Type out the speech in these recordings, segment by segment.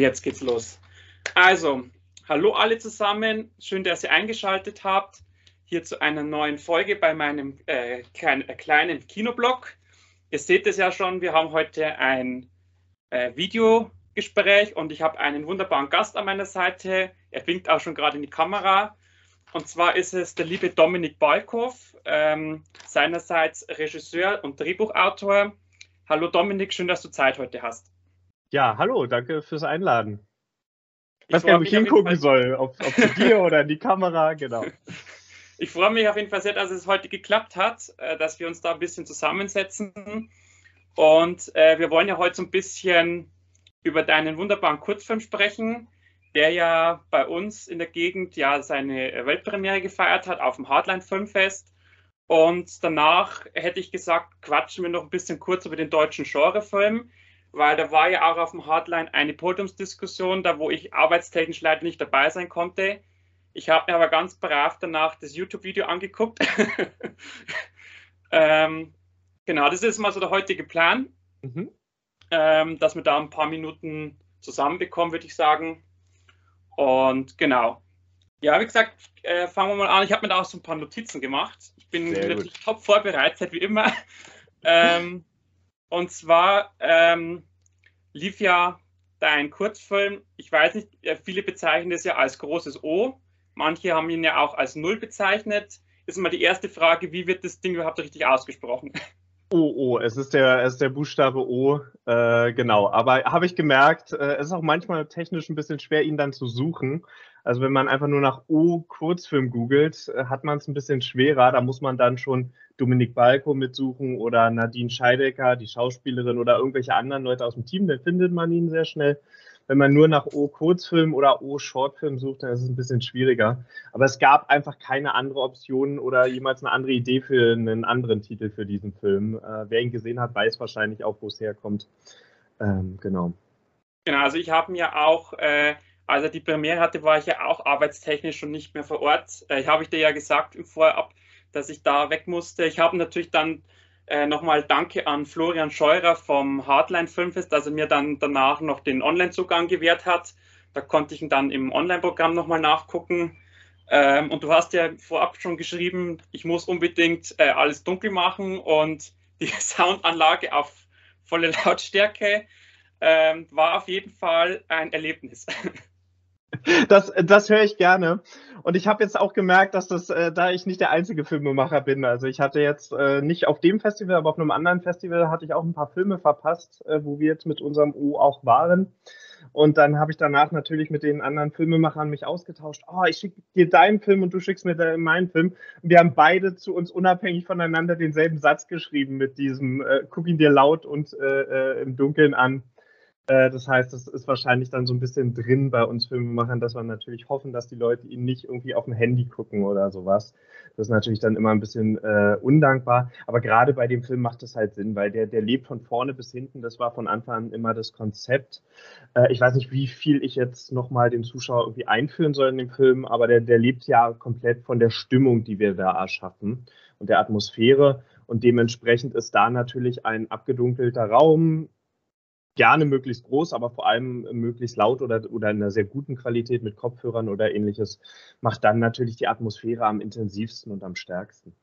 Jetzt geht's los. Also, hallo alle zusammen. Schön, dass ihr eingeschaltet habt. Hier zu einer neuen Folge bei meinem äh, kleinen, äh, kleinen Kinoblog. Ihr seht es ja schon, wir haben heute ein äh, Videogespräch und ich habe einen wunderbaren Gast an meiner Seite. Er winkt auch schon gerade in die Kamera. Und zwar ist es der liebe Dominik Balkow, ähm, seinerseits Regisseur und Drehbuchautor. Hallo Dominik, schön, dass du Zeit heute hast. Ja, hallo, danke fürs Einladen. Ich weiß gar nicht, wo ich hingucken soll, ob, ob zu dir oder in die Kamera, genau. Ich freue mich auf jeden Fall sehr, dass es heute geklappt hat, äh, dass wir uns da ein bisschen zusammensetzen. Und äh, wir wollen ja heute so ein bisschen über deinen wunderbaren Kurzfilm sprechen, der ja bei uns in der Gegend ja seine Weltpremiere gefeiert hat auf dem Hardline Filmfest. Und danach hätte ich gesagt, quatschen wir noch ein bisschen kurz über den deutschen Genrefilm weil da war ja auch auf dem Hardline eine Podiumsdiskussion, da wo ich arbeitstechnisch leider nicht dabei sein konnte. Ich habe mir aber ganz brav danach das YouTube-Video angeguckt. ähm, genau, das ist mal so der heutige Plan, mhm. ähm, dass wir da ein paar Minuten zusammenbekommen, würde ich sagen. Und genau. Ja, wie gesagt, äh, fangen wir mal an. Ich habe mir da auch so ein paar Notizen gemacht. Ich bin Sehr natürlich gut. top vorbereitet, wie immer. ähm, und zwar ähm, lief ja dein Kurzfilm, ich weiß nicht, äh, viele bezeichnen es ja als großes O, manche haben ihn ja auch als Null bezeichnet. Ist mal die erste Frage, wie wird das Ding überhaupt richtig ausgesprochen? Oh, oh, es ist der, es ist der Buchstabe O, äh, genau. Aber habe ich gemerkt, äh, es ist auch manchmal technisch ein bisschen schwer, ihn dann zu suchen. Also wenn man einfach nur nach O Kurzfilm googelt, äh, hat man es ein bisschen schwerer. Da muss man dann schon Dominik Balko mitsuchen oder Nadine Scheidecker, die Schauspielerin oder irgendwelche anderen Leute aus dem Team, dann findet man ihn sehr schnell. Wenn man nur nach O Kurzfilm oder O Shortfilm sucht, dann ist es ein bisschen schwieriger. Aber es gab einfach keine andere Option oder jemals eine andere Idee für einen anderen Titel für diesen Film. Äh, wer ihn gesehen hat, weiß wahrscheinlich auch, wo es herkommt. Ähm, genau. Genau, also ich habe mir auch, äh, als er die Premiere hatte, war ich ja auch arbeitstechnisch schon nicht mehr vor Ort. Äh, habe ich dir ja gesagt im Vorab, dass ich da weg musste. Ich habe natürlich dann äh, nochmal Danke an Florian Scheurer vom Hardline Filmfest, dass er mir dann danach noch den Online-Zugang gewährt hat. Da konnte ich ihn dann im Online-Programm nochmal nachgucken. Ähm, und du hast ja vorab schon geschrieben, ich muss unbedingt äh, alles dunkel machen und die Soundanlage auf volle Lautstärke ähm, war auf jeden Fall ein Erlebnis. Das, das höre ich gerne. Und ich habe jetzt auch gemerkt, dass das, äh, da ich nicht der einzige Filmemacher bin. Also ich hatte jetzt äh, nicht auf dem Festival, aber auf einem anderen Festival hatte ich auch ein paar Filme verpasst, äh, wo wir jetzt mit unserem O auch waren. Und dann habe ich danach natürlich mit den anderen Filmemachern mich ausgetauscht. Oh, ich schicke dir deinen Film und du schickst mir meinen Film. Und wir haben beide zu uns unabhängig voneinander denselben Satz geschrieben mit diesem äh, guck ihn dir laut und äh, äh, im Dunkeln an. Äh, das heißt, das ist wahrscheinlich dann so ein bisschen drin bei uns Filmemachern, dass wir natürlich hoffen, dass die Leute ihn nicht irgendwie auf dem Handy gucken oder sowas. Das ist natürlich dann immer ein bisschen äh, undankbar. Aber gerade bei dem Film macht es halt Sinn, weil der, der lebt von vorne bis hinten. Das war von Anfang an immer das Konzept. Äh, ich weiß nicht, wie viel ich jetzt nochmal den Zuschauer irgendwie einführen soll in den Film, aber der, der lebt ja komplett von der Stimmung, die wir da erschaffen und der Atmosphäre. Und dementsprechend ist da natürlich ein abgedunkelter Raum, gerne möglichst groß, aber vor allem möglichst laut oder, oder in einer sehr guten Qualität mit Kopfhörern oder ähnliches, macht dann natürlich die Atmosphäre am intensivsten und am stärksten.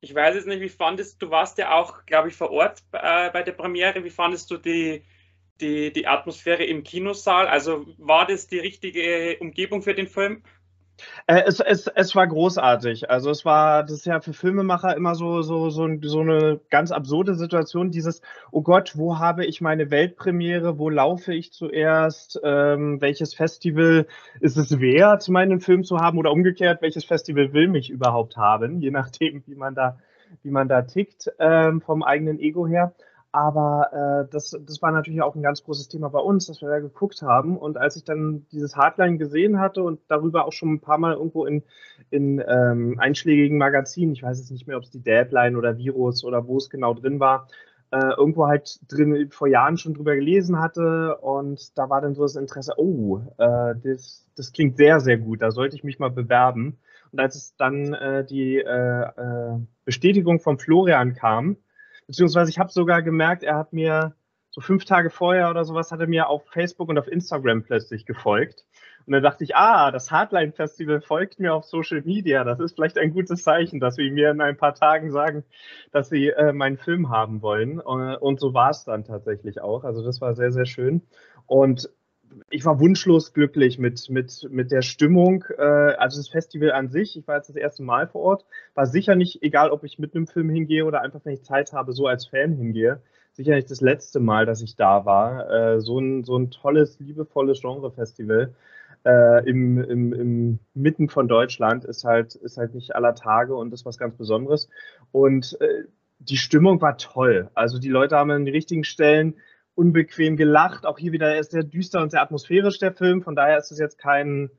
Ich weiß jetzt nicht, wie fandest du, warst ja auch, glaube ich, vor Ort äh, bei der Premiere, wie fandest du die, die, die Atmosphäre im Kinosaal? Also war das die richtige Umgebung für den Film? Äh, es, es, es war großartig. Also es war, das ist ja für Filmemacher immer so, so, so, so eine ganz absurde Situation, dieses, oh Gott, wo habe ich meine Weltpremiere, wo laufe ich zuerst, ähm, welches Festival ist es wert, meinen Film zu haben? Oder umgekehrt, welches Festival will mich überhaupt haben, je nachdem, wie man da, wie man da tickt ähm, vom eigenen Ego her. Aber äh, das, das war natürlich auch ein ganz großes Thema bei uns, dass wir da geguckt haben. Und als ich dann dieses Hardline gesehen hatte und darüber auch schon ein paar Mal irgendwo in, in ähm, einschlägigen Magazinen, ich weiß jetzt nicht mehr, ob es die Deadline oder Virus oder wo es genau drin war, äh, irgendwo halt drin vor Jahren schon drüber gelesen hatte. Und da war dann so das Interesse, oh, äh, das, das klingt sehr, sehr gut, da sollte ich mich mal bewerben. Und als es dann äh, die äh, äh, Bestätigung von Florian kam, Beziehungsweise ich habe sogar gemerkt, er hat mir so fünf Tage vorher oder sowas hat er mir auf Facebook und auf Instagram plötzlich gefolgt. Und dann dachte ich, ah, das Hardline Festival folgt mir auf Social Media. Das ist vielleicht ein gutes Zeichen, dass sie mir in ein paar Tagen sagen, dass sie äh, meinen Film haben wollen. Und, und so war es dann tatsächlich auch. Also das war sehr, sehr schön. Und ich war wunschlos glücklich mit, mit, mit der Stimmung. Äh, also das Festival an sich, ich war jetzt das erste Mal vor Ort, war sicher nicht, egal ob ich mit einem Film hingehe oder einfach, wenn ich Zeit habe, so als Fan hingehe, sicher nicht das letzte Mal, dass ich da war. Äh, so, ein, so ein tolles, liebevolles Genre-Festival äh, im, im, im Mitten von Deutschland ist halt, ist halt nicht aller Tage und ist was ganz Besonderes. Und äh, die Stimmung war toll. Also die Leute haben an den richtigen Stellen unbequem gelacht. Auch hier wieder ist sehr düster und sehr atmosphärisch der Film. Von daher ist es jetzt kein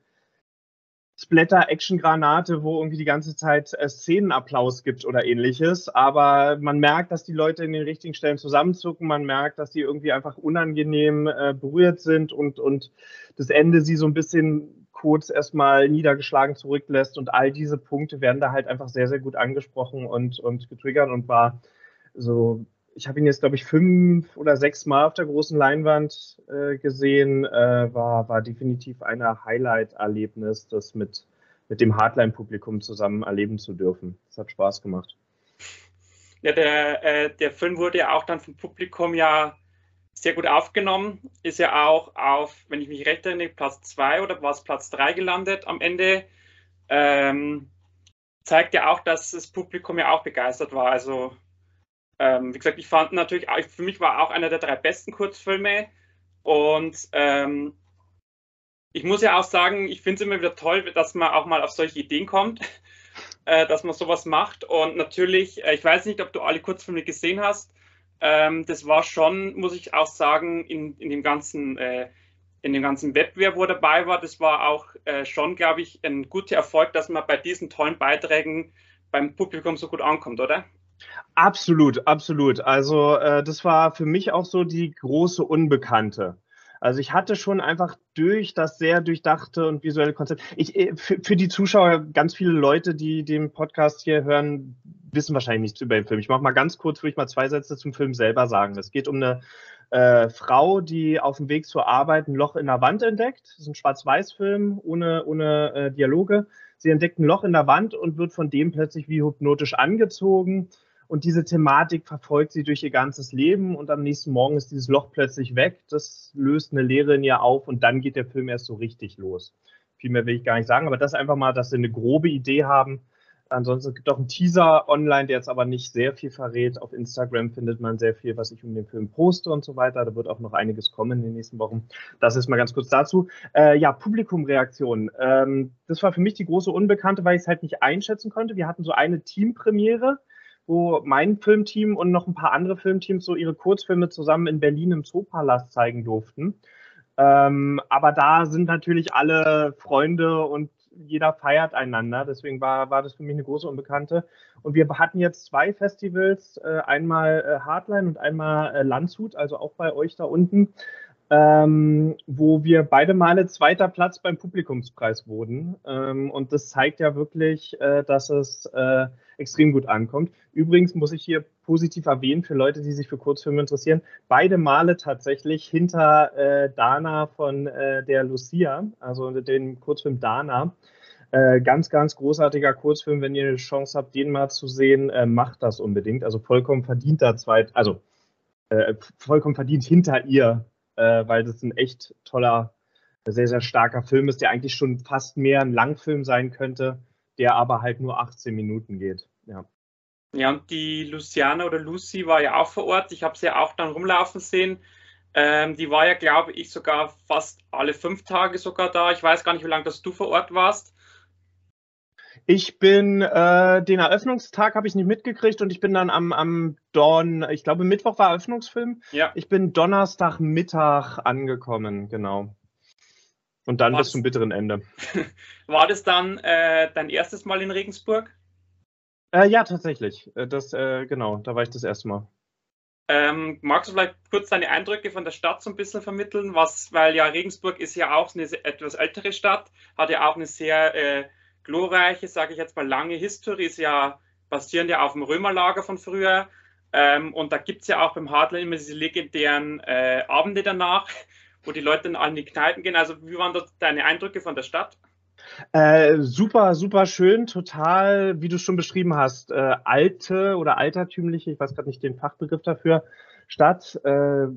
Splatter-Action-Granate, wo irgendwie die ganze Zeit äh, Szenenapplaus gibt oder ähnliches. Aber man merkt, dass die Leute in den richtigen Stellen zusammenzucken. Man merkt, dass die irgendwie einfach unangenehm äh, berührt sind und, und das Ende sie so ein bisschen kurz erstmal niedergeschlagen zurücklässt. Und all diese Punkte werden da halt einfach sehr, sehr gut angesprochen und, und getriggert und war so ich habe ihn jetzt, glaube ich, fünf oder sechs Mal auf der großen Leinwand äh, gesehen. Äh, war, war definitiv ein Highlight-Erlebnis, das mit, mit dem Hardline-Publikum zusammen erleben zu dürfen. Das hat Spaß gemacht. Ja, der, äh, der Film wurde ja auch dann vom Publikum ja sehr gut aufgenommen. Ist ja auch auf, wenn ich mich recht erinnere, Platz zwei oder war es Platz drei gelandet am Ende. Ähm, zeigt ja auch, dass das Publikum ja auch begeistert war. Also ähm, wie gesagt, ich fand natürlich, für mich war auch einer der drei besten Kurzfilme. Und ähm, ich muss ja auch sagen, ich finde es immer wieder toll, dass man auch mal auf solche Ideen kommt, äh, dass man sowas macht. Und natürlich, äh, ich weiß nicht, ob du alle Kurzfilme gesehen hast. Ähm, das war schon, muss ich auch sagen, in, in dem ganzen äh, in dem ganzen Wettbewerb, wo er dabei war, das war auch äh, schon, glaube ich, ein guter Erfolg, dass man bei diesen tollen Beiträgen beim Publikum so gut ankommt, oder? Absolut, absolut. Also äh, das war für mich auch so die große Unbekannte. Also ich hatte schon einfach durch das sehr durchdachte und visuelle Konzept. Ich, äh, für, für die Zuschauer, ganz viele Leute, die den Podcast hier hören, wissen wahrscheinlich nichts über den Film. Ich mache mal ganz kurz, würde ich mal zwei Sätze zum Film selber sagen. Es geht um eine äh, Frau, die auf dem Weg zur Arbeit ein Loch in der Wand entdeckt. Das ist ein Schwarz-Weiß-Film ohne, ohne äh, Dialoge. Sie entdeckt ein Loch in der Wand und wird von dem plötzlich wie hypnotisch angezogen und diese Thematik verfolgt sie durch ihr ganzes Leben und am nächsten Morgen ist dieses Loch plötzlich weg. Das löst eine Leere in ihr auf und dann geht der Film erst so richtig los. Viel mehr will ich gar nicht sagen, aber das einfach mal, dass sie eine grobe Idee haben. Ansonsten gibt es auch einen Teaser online, der jetzt aber nicht sehr viel verrät. Auf Instagram findet man sehr viel, was ich um den Film poste und so weiter. Da wird auch noch einiges kommen in den nächsten Wochen. Das ist mal ganz kurz dazu. Äh, ja, Publikumreaktion. Ähm, das war für mich die große Unbekannte, weil ich es halt nicht einschätzen konnte. Wir hatten so eine Teampremiere wo mein Filmteam und noch ein paar andere Filmteams so ihre Kurzfilme zusammen in Berlin im Zoopalast zeigen durften. Ähm, aber da sind natürlich alle Freunde und jeder feiert einander. Deswegen war, war das für mich eine große Unbekannte. Und wir hatten jetzt zwei Festivals, äh, einmal äh, Hardline und einmal äh, Landshut, also auch bei euch da unten ähm, wo wir beide Male zweiter Platz beim Publikumspreis wurden. Ähm, und das zeigt ja wirklich, äh, dass es äh, extrem gut ankommt. Übrigens muss ich hier positiv erwähnen für Leute, die sich für Kurzfilme interessieren, beide Male tatsächlich hinter äh, Dana von äh, der Lucia, also den Kurzfilm Dana. Äh, ganz, ganz großartiger Kurzfilm. Wenn ihr eine Chance habt, den mal zu sehen, äh, macht das unbedingt. Also vollkommen verdient da zweit, also vollkommen verdient hinter ihr äh, weil das ein echt toller, sehr, sehr starker Film ist, der eigentlich schon fast mehr ein Langfilm sein könnte, der aber halt nur 18 Minuten geht. Ja. Ja, und die Luciana oder Lucy war ja auch vor Ort. Ich habe sie ja auch dann rumlaufen sehen. Ähm, die war ja, glaube ich, sogar fast alle fünf Tage sogar da. Ich weiß gar nicht, wie lange das du vor Ort warst. Ich bin, äh, den Eröffnungstag habe ich nicht mitgekriegt und ich bin dann am, am Dorn, ich glaube Mittwoch war Eröffnungsfilm. Ja. Ich bin Donnerstagmittag angekommen, genau. Und dann war bis das, zum bitteren Ende. War das dann äh, dein erstes Mal in Regensburg? Äh, ja, tatsächlich. Äh, das, äh, genau, da war ich das erste Mal. Ähm, magst du vielleicht kurz deine Eindrücke von der Stadt so ein bisschen vermitteln? Was, weil ja Regensburg ist ja auch eine etwas ältere Stadt, hat ja auch eine sehr äh, glorreiche, sage ich jetzt mal, lange Historie, ist ja basierend ja auf dem Römerlager von früher. Ähm, und da gibt es ja auch beim Hardline immer diese legendären äh, Abende danach, wo die Leute dann an die Kneipen gehen. Also wie waren das deine Eindrücke von der Stadt? Äh, super, super schön, total, wie du schon beschrieben hast, äh, alte oder altertümliche, ich weiß gerade nicht den Fachbegriff dafür, Stadt. Äh,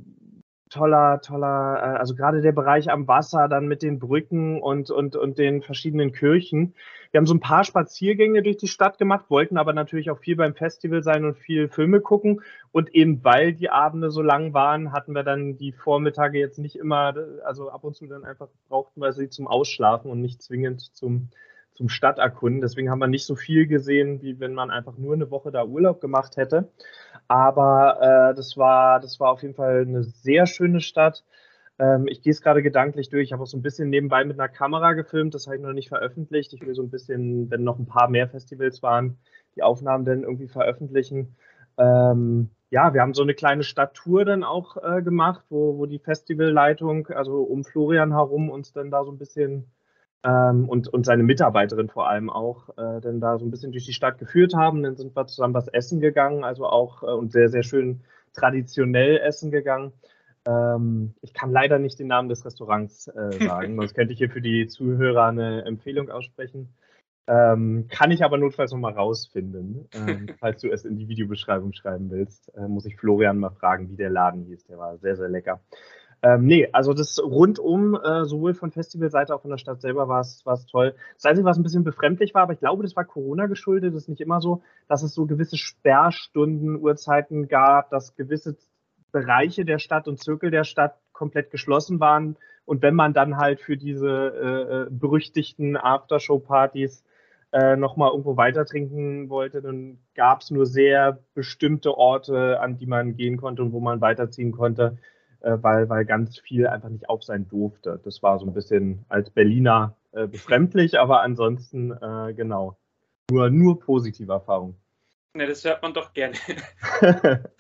toller, toller, äh, also gerade der Bereich am Wasser, dann mit den Brücken und, und, und den verschiedenen Kirchen. Wir haben so ein paar Spaziergänge durch die Stadt gemacht, wollten aber natürlich auch viel beim Festival sein und viel Filme gucken. Und eben weil die Abende so lang waren, hatten wir dann die Vormittage jetzt nicht immer, also ab und zu dann einfach brauchten wir sie zum Ausschlafen und nicht zwingend zum, zum Stadterkunden. Deswegen haben wir nicht so viel gesehen, wie wenn man einfach nur eine Woche da Urlaub gemacht hätte. Aber äh, das, war, das war auf jeden Fall eine sehr schöne Stadt. Ähm, ich gehe es gerade gedanklich durch. Ich habe auch so ein bisschen nebenbei mit einer Kamera gefilmt. Das habe ich noch nicht veröffentlicht. Ich will so ein bisschen, wenn noch ein paar mehr Festivals waren, die Aufnahmen dann irgendwie veröffentlichen. Ähm, ja, wir haben so eine kleine Stadttour dann auch äh, gemacht, wo, wo die Festivalleitung, also um Florian herum, uns dann da so ein bisschen ähm, und, und seine Mitarbeiterin vor allem auch, äh, dann da so ein bisschen durch die Stadt geführt haben. Dann sind wir zusammen was essen gegangen, also auch äh, und sehr, sehr schön traditionell essen gegangen. Ähm, ich kann leider nicht den Namen des Restaurants äh, sagen, sonst könnte ich hier für die Zuhörer eine Empfehlung aussprechen. Ähm, kann ich aber notfalls nochmal rausfinden. Ähm, falls du es in die Videobeschreibung schreiben willst, äh, muss ich Florian mal fragen, wie der Laden hieß. Der war sehr, sehr lecker. Ähm, nee, also das rundum, äh, sowohl von Festivalseite auch von der Stadt selber war es toll. Das Einzige, was ein bisschen befremdlich war, aber ich glaube, das war Corona geschuldet, das ist nicht immer so, dass es so gewisse Sperrstunden, Uhrzeiten gab, dass gewisse Bereiche der Stadt und Zirkel der Stadt komplett geschlossen waren. Und wenn man dann halt für diese äh, äh berüchtigten Aftershow-Partys äh, nochmal irgendwo weiter trinken wollte, dann gab es nur sehr bestimmte Orte, an die man gehen konnte und wo man weiterziehen konnte äh, weil, weil ganz viel einfach nicht auf sein durfte. Das war so ein bisschen als Berliner äh, befremdlich, aber ansonsten äh, genau. Nur, nur positive Erfahrungen. Ne, das hört man doch gerne.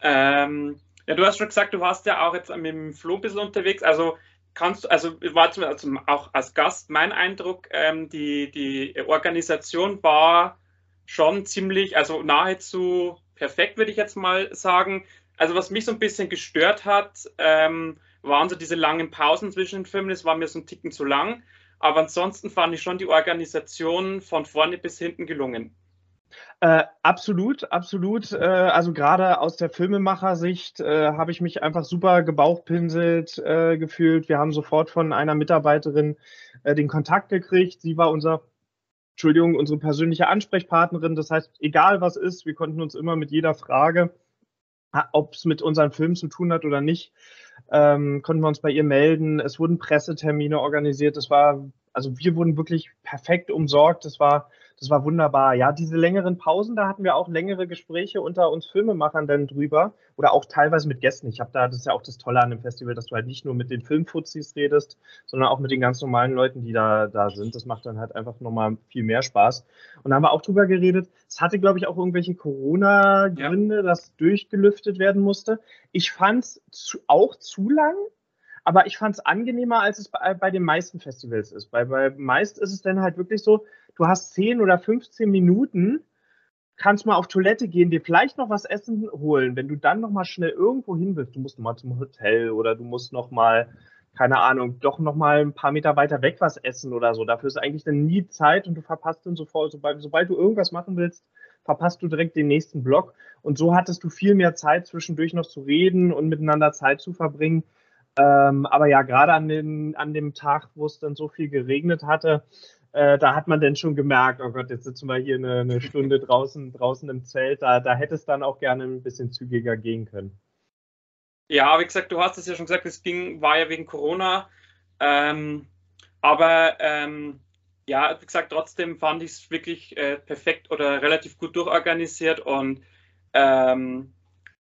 ähm, ja, du hast schon gesagt, du warst ja auch jetzt mit dem Flo ein bisschen unterwegs. Also kannst du, also war zum, also auch als Gast mein Eindruck, ähm, die, die Organisation war schon ziemlich, also nahezu perfekt, würde ich jetzt mal sagen also was mich so ein bisschen gestört hat, ähm, waren so diese langen Pausen zwischen den Filmen. Das war mir so ein Ticken zu lang. Aber ansonsten fand ich schon die Organisation von vorne bis hinten gelungen. Äh, absolut, absolut. Äh, also gerade aus der Filmemachersicht äh, habe ich mich einfach super gebauchpinselt äh, gefühlt. Wir haben sofort von einer Mitarbeiterin äh, den Kontakt gekriegt. Sie war unser, Entschuldigung, unsere persönliche Ansprechpartnerin. Das heißt, egal was ist, wir konnten uns immer mit jeder Frage ob es mit unseren Filmen zu tun hat oder nicht, ähm, konnten wir uns bei ihr melden. Es wurden Pressetermine organisiert. Es war, also wir wurden wirklich perfekt umsorgt. Das war das war wunderbar. Ja, diese längeren Pausen, da hatten wir auch längere Gespräche unter uns Filmemachern dann drüber oder auch teilweise mit Gästen. Ich habe da, das ist ja auch das Tolle an dem Festival, dass du halt nicht nur mit den Filmfuzis redest, sondern auch mit den ganz normalen Leuten, die da, da sind. Das macht dann halt einfach nochmal viel mehr Spaß. Und da haben wir auch drüber geredet. Es hatte, glaube ich, auch irgendwelche Corona-Gründe, ja. dass durchgelüftet werden musste. Ich fand es auch zu lang. Aber ich fand es angenehmer, als es bei, bei den meisten Festivals ist. Bei, bei meist ist es dann halt wirklich so, du hast 10 oder 15 Minuten, kannst mal auf Toilette gehen, dir vielleicht noch was essen holen. Wenn du dann noch mal schnell irgendwo hin willst, du musst noch mal zum Hotel oder du musst noch mal keine Ahnung, doch noch mal ein paar Meter weiter weg was essen oder so. Dafür ist eigentlich dann nie Zeit und du verpasst dann sofort, sobald, sobald du irgendwas machen willst, verpasst du direkt den nächsten Block. Und so hattest du viel mehr Zeit, zwischendurch noch zu reden und miteinander Zeit zu verbringen. Ähm, aber ja, gerade an, an dem Tag, wo es dann so viel geregnet hatte, äh, da hat man dann schon gemerkt, oh Gott, jetzt sitzen wir hier eine, eine Stunde draußen, draußen im Zelt. Da, da hätte es dann auch gerne ein bisschen zügiger gehen können. Ja, wie gesagt, du hast es ja schon gesagt, es ging, war ja wegen Corona. Ähm, aber ähm, ja, wie gesagt, trotzdem fand ich es wirklich äh, perfekt oder relativ gut durchorganisiert und ähm,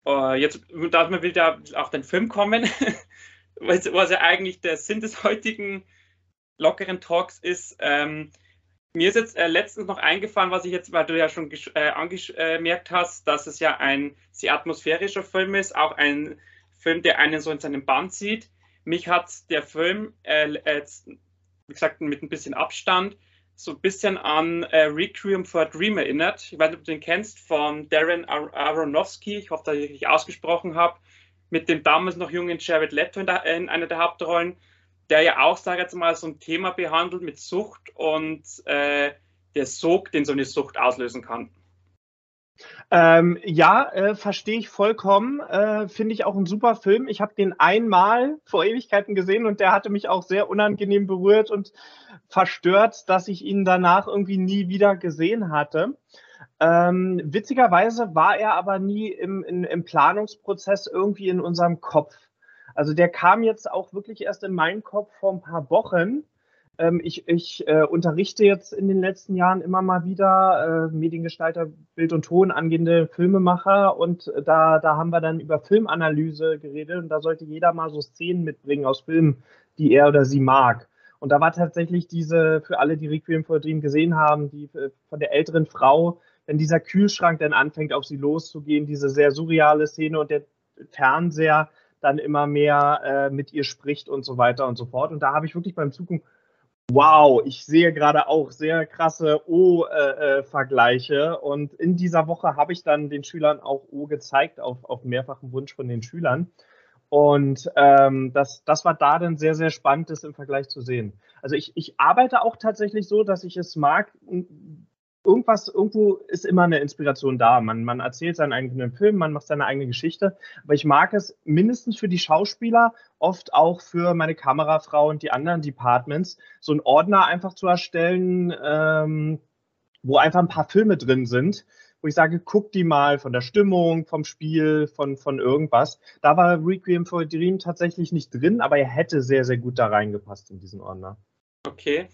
äh, jetzt darf man wieder auf den Film kommen, was, was ja eigentlich der Sinn des heutigen lockeren Talks ist. Ähm, mir ist jetzt äh, letztens noch eingefallen, was ich jetzt, weil du ja schon äh, angemerkt hast, dass es ja ein sehr atmosphärischer Film ist, auch ein Film, der einen so in seinem Band sieht. Mich hat der Film, äh, wie gesagt, mit ein bisschen Abstand, so ein bisschen an äh, Requiem for a Dream erinnert. Ich weiß nicht, ob du den kennst, von Darren Ar Aronofsky, ich hoffe, dass ich richtig ausgesprochen habe, mit dem damals noch jungen Jared Leto in, der, in einer der Hauptrollen, der ja auch, sage ich jetzt mal, so ein Thema behandelt mit Sucht und äh, der Sog, den so eine Sucht auslösen kann. Ähm, ja, äh, verstehe ich vollkommen. Äh, Finde ich auch ein super Film. Ich habe den einmal vor Ewigkeiten gesehen und der hatte mich auch sehr unangenehm berührt und verstört, dass ich ihn danach irgendwie nie wieder gesehen hatte. Ähm, witzigerweise war er aber nie im, in, im Planungsprozess irgendwie in unserem Kopf. Also der kam jetzt auch wirklich erst in meinen Kopf vor ein paar Wochen. Ähm, ich ich äh, unterrichte jetzt in den letzten Jahren immer mal wieder äh, Mediengestalter, Bild und Ton, angehende Filmemacher und da, da haben wir dann über Filmanalyse geredet und da sollte jeder mal so Szenen mitbringen aus Filmen, die er oder sie mag. Und da war tatsächlich diese, für alle, die Requiem for Dream gesehen haben, die äh, von der älteren Frau, wenn dieser Kühlschrank dann anfängt, auf sie loszugehen, diese sehr surreale Szene und der Fernseher dann immer mehr äh, mit ihr spricht und so weiter und so fort. Und da habe ich wirklich beim Zugucken Wow, ich sehe gerade auch sehr krasse O-Vergleiche. Äh, äh und in dieser Woche habe ich dann den Schülern auch O gezeigt, auf, auf mehrfachen Wunsch von den Schülern. Und ähm, das, das war da dann sehr, sehr spannend, das im Vergleich zu sehen. Also ich, ich arbeite auch tatsächlich so, dass ich es mag, irgendwas, irgendwo ist immer eine Inspiration da. Man, man erzählt seinen eigenen Film, man macht seine eigene Geschichte. Aber ich mag es mindestens für die Schauspieler, oft auch für meine Kamerafrau und die anderen Departments, so einen Ordner einfach zu erstellen, ähm, wo einfach ein paar Filme drin sind, wo ich sage, guck die mal von der Stimmung, vom Spiel, von, von irgendwas. Da war Requiem for a Dream tatsächlich nicht drin, aber er hätte sehr, sehr gut da reingepasst in diesen Ordner. Okay.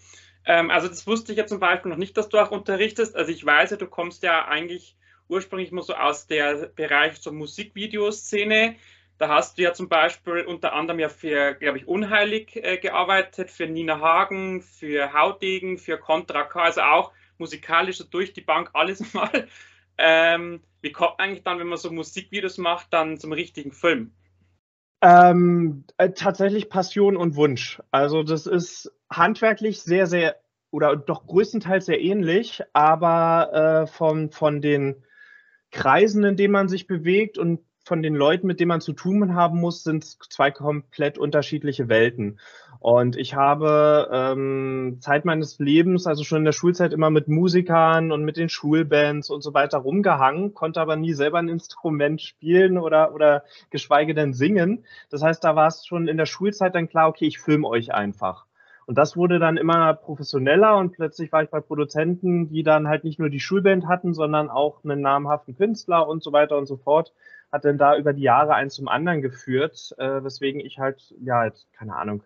Ähm, also das wusste ich ja zum Beispiel noch nicht, dass du auch unterrichtest. Also ich weiß ja, du kommst ja eigentlich ursprünglich mal so aus der Bereich zur Musikvideoszene. Da hast du ja zum Beispiel unter anderem ja für, glaube ich, Unheilig äh, gearbeitet, für Nina Hagen, für Hautdegen, für Contra K, also auch musikalisch so durch die Bank alles mal. Ähm, wie kommt eigentlich dann, wenn man so Musikvideos macht, dann zum richtigen Film? Ähm, äh, tatsächlich Passion und Wunsch. Also das ist handwerklich sehr, sehr oder doch größtenteils sehr ähnlich, aber äh, von, von den Kreisen, in denen man sich bewegt und von den Leuten, mit denen man zu tun haben muss, sind zwei komplett unterschiedliche Welten. Und ich habe ähm, Zeit meines Lebens, also schon in der Schulzeit, immer mit Musikern und mit den Schulbands und so weiter rumgehangen, konnte aber nie selber ein Instrument spielen oder, oder geschweige denn singen. Das heißt, da war es schon in der Schulzeit dann klar, okay, ich filme euch einfach. Und das wurde dann immer professioneller und plötzlich war ich bei Produzenten, die dann halt nicht nur die Schulband hatten, sondern auch einen namhaften Künstler und so weiter und so fort. Hat dann da über die Jahre eins zum anderen geführt, äh, weswegen ich halt, ja, jetzt, keine Ahnung,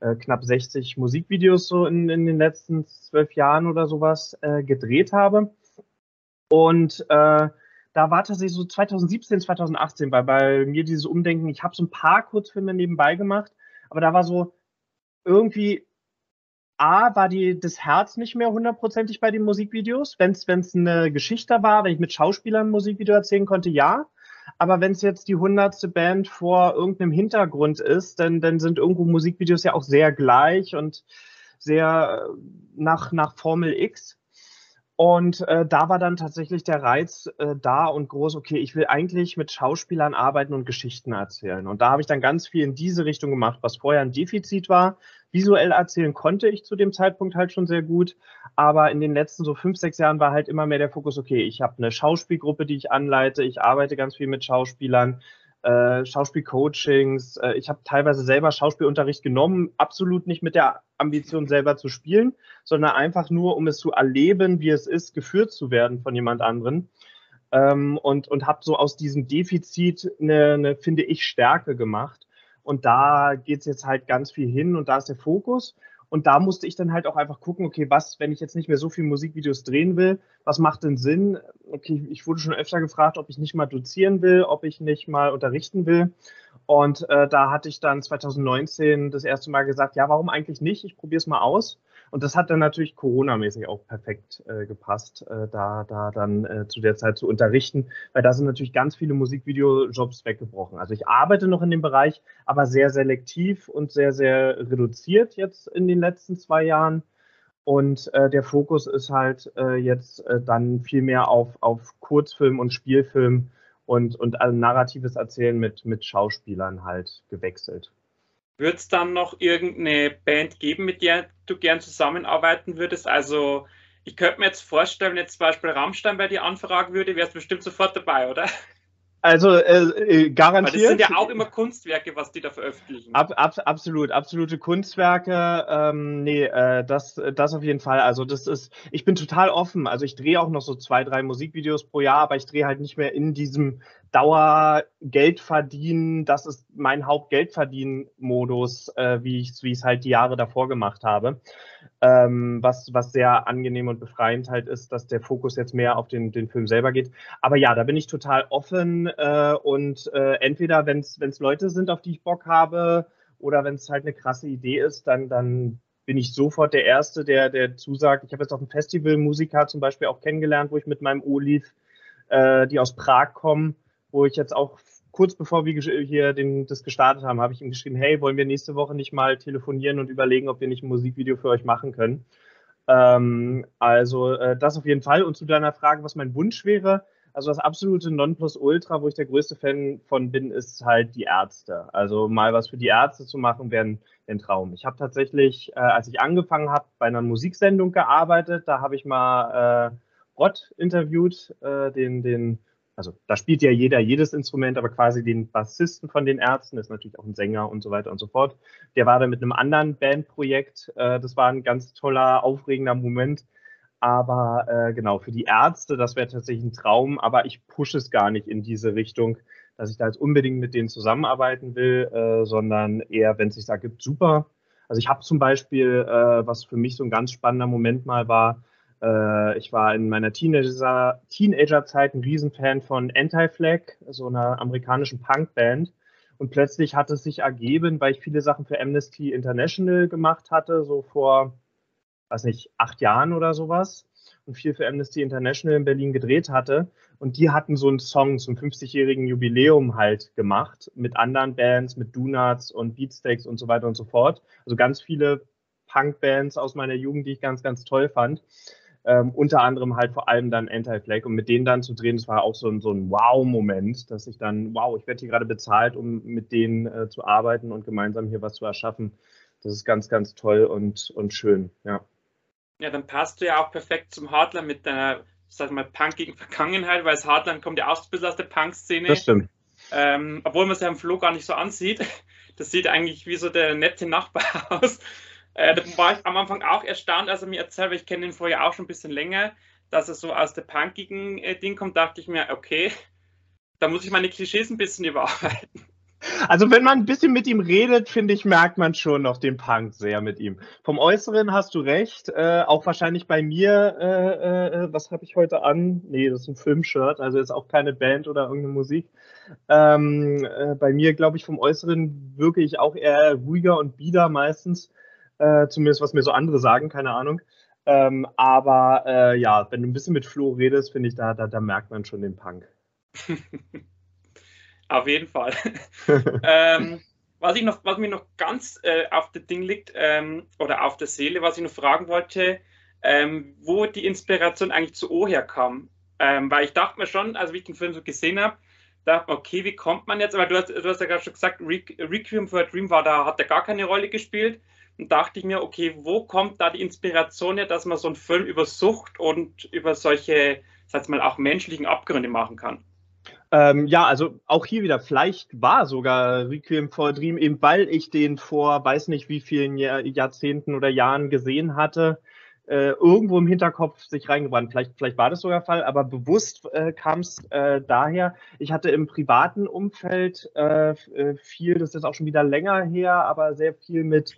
äh, knapp 60 Musikvideos so in, in den letzten zwölf Jahren oder sowas äh, gedreht habe. Und äh, da war tatsächlich so 2017, 2018 bei, bei mir dieses Umdenken. Ich habe so ein paar Kurzfilme nebenbei gemacht, aber da war so irgendwie A, war die, das Herz nicht mehr hundertprozentig bei den Musikvideos. Wenn es eine Geschichte war, wenn ich mit Schauspielern ein Musikvideo erzählen konnte, ja. Aber wenn es jetzt die hundertste Band vor irgendeinem Hintergrund ist, dann, dann sind irgendwo Musikvideos ja auch sehr gleich und sehr äh, nach, nach Formel X. Und äh, da war dann tatsächlich der Reiz äh, da und groß, okay, ich will eigentlich mit Schauspielern arbeiten und Geschichten erzählen. Und da habe ich dann ganz viel in diese Richtung gemacht, was vorher ein Defizit war. Visuell erzählen konnte ich zu dem Zeitpunkt halt schon sehr gut. Aber in den letzten so fünf, sechs Jahren war halt immer mehr der Fokus, okay, ich habe eine Schauspielgruppe, die ich anleite, ich arbeite ganz viel mit Schauspielern äh, Schauspielcoachings. Äh, ich habe teilweise selber Schauspielunterricht genommen, absolut nicht mit der Ambition selber zu spielen, sondern einfach nur, um es zu erleben, wie es ist, geführt zu werden von jemand anderen. Ähm, und und habe so aus diesem Defizit eine, eine, finde ich, Stärke gemacht. Und da geht es jetzt halt ganz viel hin und da ist der Fokus. Und da musste ich dann halt auch einfach gucken, okay, was, wenn ich jetzt nicht mehr so viele Musikvideos drehen will, was macht denn Sinn? Okay, ich wurde schon öfter gefragt, ob ich nicht mal dozieren will, ob ich nicht mal unterrichten will. Und äh, da hatte ich dann 2019 das erste Mal gesagt, ja, warum eigentlich nicht? Ich probiere es mal aus. Und das hat dann natürlich Corona-mäßig auch perfekt äh, gepasst, äh, da, da dann äh, zu der Zeit zu unterrichten, weil da sind natürlich ganz viele Musikvideojobs weggebrochen. Also ich arbeite noch in dem Bereich, aber sehr selektiv und sehr, sehr reduziert jetzt in den letzten zwei Jahren. Und äh, der Fokus ist halt äh, jetzt äh, dann viel mehr auf, auf Kurzfilm und Spielfilm und, und ein narratives Erzählen mit, mit Schauspielern halt gewechselt. Wird es dann noch irgendeine Band geben, mit der du gern zusammenarbeiten würdest? Also ich könnte mir jetzt vorstellen, wenn jetzt zum Beispiel Rammstein bei dir anfragen würde, wärst du bestimmt sofort dabei, oder? Also äh, garantiert. Weil das sind ja auch immer Kunstwerke, was die da veröffentlichen. Ab, ab, absolut, absolute Kunstwerke. Ähm, nee, äh, das, das auf jeden Fall. Also das ist, ich bin total offen. Also ich drehe auch noch so zwei, drei Musikvideos pro Jahr, aber ich drehe halt nicht mehr in diesem Dauergeld verdienen. Das ist mein Hauptgeldverdienen-Modus, äh, wie ich wie ich es halt die Jahre davor gemacht habe. Ähm, was, was sehr angenehm und befreiend halt ist, dass der Fokus jetzt mehr auf den, den Film selber geht. Aber ja, da bin ich total offen äh, und äh, entweder, wenn es Leute sind, auf die ich Bock habe, oder wenn es halt eine krasse Idee ist, dann, dann bin ich sofort der Erste, der, der zusagt. Ich habe jetzt auf dem Festival Musiker zum Beispiel auch kennengelernt, wo ich mit meinem Oliv, äh, die aus Prag kommen, wo ich jetzt auch kurz bevor wir hier den, das gestartet haben, habe ich ihm geschrieben, hey, wollen wir nächste Woche nicht mal telefonieren und überlegen, ob wir nicht ein Musikvideo für euch machen können. Ähm, also äh, das auf jeden Fall. Und zu deiner Frage, was mein Wunsch wäre, also das absolute Nonplusultra, wo ich der größte Fan von bin, ist halt die Ärzte. Also mal was für die Ärzte zu machen, wäre ein, Traum. Ich habe tatsächlich, äh, als ich angefangen habe, bei einer Musiksendung gearbeitet. Da habe ich mal äh, Rott interviewt, äh, den, den also da spielt ja jeder jedes Instrument, aber quasi den Bassisten von den Ärzten, ist natürlich auch ein Sänger und so weiter und so fort. Der war da mit einem anderen Bandprojekt. Äh, das war ein ganz toller, aufregender Moment. Aber äh, genau, für die Ärzte, das wäre tatsächlich ein Traum, aber ich pushe es gar nicht in diese Richtung, dass ich da jetzt unbedingt mit denen zusammenarbeiten will, äh, sondern eher, wenn es sich da gibt, super. Also ich habe zum Beispiel, äh, was für mich so ein ganz spannender Moment mal war, äh, ich war in meiner Teenager, Teenagerzeit ein Riesenfan von Anti-Flag, so einer amerikanischen Punkband. Und plötzlich hat es sich ergeben, weil ich viele Sachen für Amnesty International gemacht hatte, so vor, weiß nicht, acht Jahren oder sowas. Und viel für Amnesty International in Berlin gedreht hatte. Und die hatten so einen Song zum 50-jährigen Jubiläum halt gemacht, mit anderen Bands, mit Donuts und Beatsteaks und so weiter und so fort. Also ganz viele Punkbands aus meiner Jugend, die ich ganz, ganz toll fand. Ähm, unter anderem halt vor allem dann Anti-Flag und mit denen dann zu drehen, das war auch so ein, so ein Wow-Moment, dass ich dann, wow, ich werde hier gerade bezahlt, um mit denen äh, zu arbeiten und gemeinsam hier was zu erschaffen. Das ist ganz, ganz toll und, und schön, ja. Ja, dann passt du ja auch perfekt zum Hardline mit deiner, sag mal, punkigen Vergangenheit, weil das Hardline kommt ja auch ein bisschen aus der Punk-Szene. Das stimmt. Ähm, obwohl man es ja im Flo gar nicht so ansieht. Das sieht eigentlich wie so der nette Nachbar aus. Äh, da war ich am Anfang auch erstaunt, als er mir erzählt, weil ich kenne ihn vorher auch schon ein bisschen länger, dass er so aus der punkigen äh, Ding kommt, dachte ich mir, okay, da muss ich meine Klischees ein bisschen überarbeiten. Also wenn man ein bisschen mit ihm redet, finde ich, merkt man schon noch den Punk sehr mit ihm. Vom Äußeren hast du recht, äh, auch wahrscheinlich bei mir, äh, äh, was habe ich heute an? Nee, das ist ein Filmshirt, also ist auch keine Band oder irgendeine Musik. Ähm, äh, bei mir, glaube ich, vom Äußeren wirke ich auch eher ruhiger und bieder meistens äh, zumindest was mir so andere sagen, keine Ahnung. Ähm, aber äh, ja, wenn du ein bisschen mit Flo redest, finde ich, da, da, da merkt man schon den Punk. auf jeden Fall. ähm, was, ich noch, was mir noch ganz äh, auf das Ding liegt ähm, oder auf der Seele, was ich noch fragen wollte, ähm, wo die Inspiration eigentlich zu O herkam. Ähm, weil ich dachte mir schon, wie ich den Film so gesehen habe, dachte mir, okay, wie kommt man jetzt? Aber du hast, du hast ja gerade schon gesagt, Requiem for a Dream war da, hat er gar keine Rolle gespielt. Und dachte ich mir, okay, wo kommt da die Inspiration her, dass man so einen Film über Sucht und über solche, sag mal, auch menschlichen Abgründe machen kann? Ähm, ja, also auch hier wieder, vielleicht war sogar Requiem for a Dream, eben weil ich den vor weiß nicht wie vielen Jahr, Jahrzehnten oder Jahren gesehen hatte, äh, irgendwo im Hinterkopf sich reingebrannt. Vielleicht, vielleicht war das sogar der Fall, aber bewusst äh, kam es äh, daher. Ich hatte im privaten Umfeld äh, äh, viel, das ist auch schon wieder länger her, aber sehr viel mit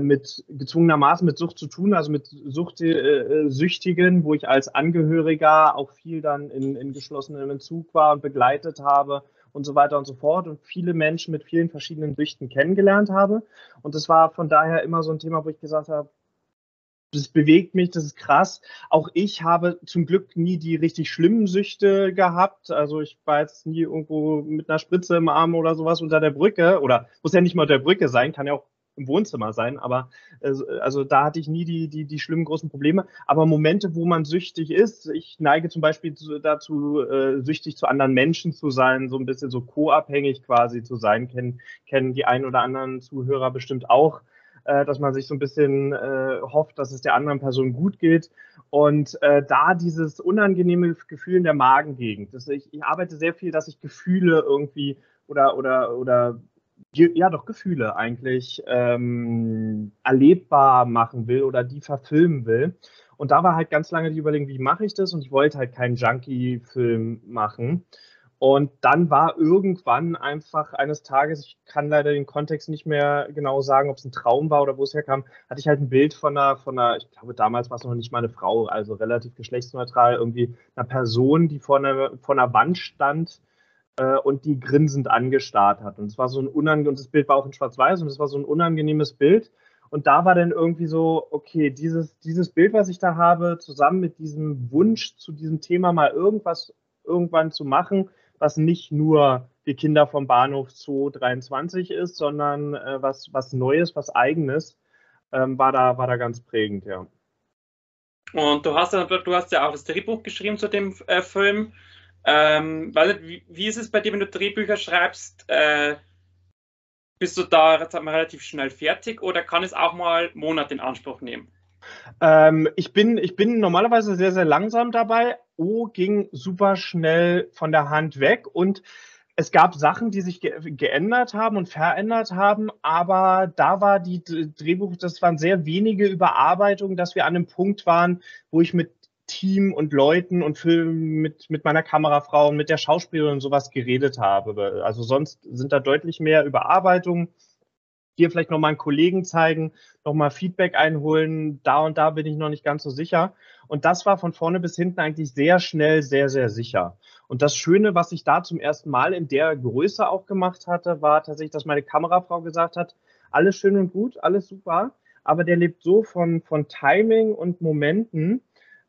mit gezwungenermaßen mit Sucht zu tun, also mit Suchtsüchtigen, äh, äh wo ich als Angehöriger auch viel dann in, in geschlossenem Entzug war und begleitet habe und so weiter und so fort und viele Menschen mit vielen verschiedenen Süchten kennengelernt habe. Und das war von daher immer so ein Thema, wo ich gesagt habe, das bewegt mich, das ist krass. Auch ich habe zum Glück nie die richtig schlimmen Süchte gehabt. Also ich war jetzt nie irgendwo mit einer Spritze im Arm oder sowas unter der Brücke. Oder muss ja nicht mal unter der Brücke sein, kann ja auch im Wohnzimmer sein, aber äh, also da hatte ich nie die, die, die schlimmen großen Probleme. Aber Momente, wo man süchtig ist, ich neige zum Beispiel zu, dazu, äh, süchtig zu anderen Menschen zu sein, so ein bisschen so co-abhängig quasi zu sein, kennen, kennen die einen oder anderen Zuhörer bestimmt auch äh, dass man sich so ein bisschen äh, hofft, dass es der anderen Person gut geht. Und äh, da dieses unangenehme Gefühl in der Magengegend. Das, ich, ich arbeite sehr viel, dass ich Gefühle irgendwie oder, oder, oder ja doch Gefühle eigentlich ähm, erlebbar machen will oder die verfilmen will. Und da war halt ganz lange die Überlegung, wie mache ich das? Und ich wollte halt keinen Junkie-Film machen. Und dann war irgendwann einfach eines Tages, ich kann leider den Kontext nicht mehr genau sagen, ob es ein Traum war oder wo es herkam, hatte ich halt ein Bild von einer, von einer, ich glaube damals war es noch nicht mal eine Frau, also relativ geschlechtsneutral, irgendwie einer Person, die vor einer, vor einer Wand stand äh, und die grinsend angestarrt hat. Und es war so ein unangenehmes, und das Bild war auch in Schwarz-Weiß und es war so ein unangenehmes Bild. Und da war dann irgendwie so, okay, dieses, dieses Bild, was ich da habe, zusammen mit diesem Wunsch zu diesem Thema mal irgendwas irgendwann zu machen, was nicht nur die Kinder vom Bahnhof 223 ist, sondern äh, was, was Neues, was Eigenes, ähm, war, da, war da ganz prägend, ja. Und du hast, du hast ja auch das Drehbuch geschrieben zu dem äh, Film. Ähm, weil, wie, wie, ist es bei dir, wenn du Drehbücher schreibst? Äh, bist du da jetzt relativ schnell fertig oder kann es auch mal Monate in Anspruch nehmen? Ähm, ich, bin, ich bin normalerweise sehr, sehr langsam dabei. O ging super schnell von der Hand weg und es gab Sachen, die sich ge geändert haben und verändert haben, aber da war die Drehbuch, das waren sehr wenige Überarbeitungen, dass wir an einem Punkt waren, wo ich mit Team und Leuten und Film mit, mit meiner Kamerafrau und mit der Schauspielerin und sowas geredet habe. Also sonst sind da deutlich mehr Überarbeitungen dir vielleicht nochmal einen Kollegen zeigen, nochmal Feedback einholen, da und da bin ich noch nicht ganz so sicher. Und das war von vorne bis hinten eigentlich sehr schnell, sehr, sehr sicher. Und das Schöne, was ich da zum ersten Mal in der Größe auch gemacht hatte, war tatsächlich, dass meine Kamerafrau gesagt hat, alles schön und gut, alles super, aber der lebt so von, von Timing und Momenten,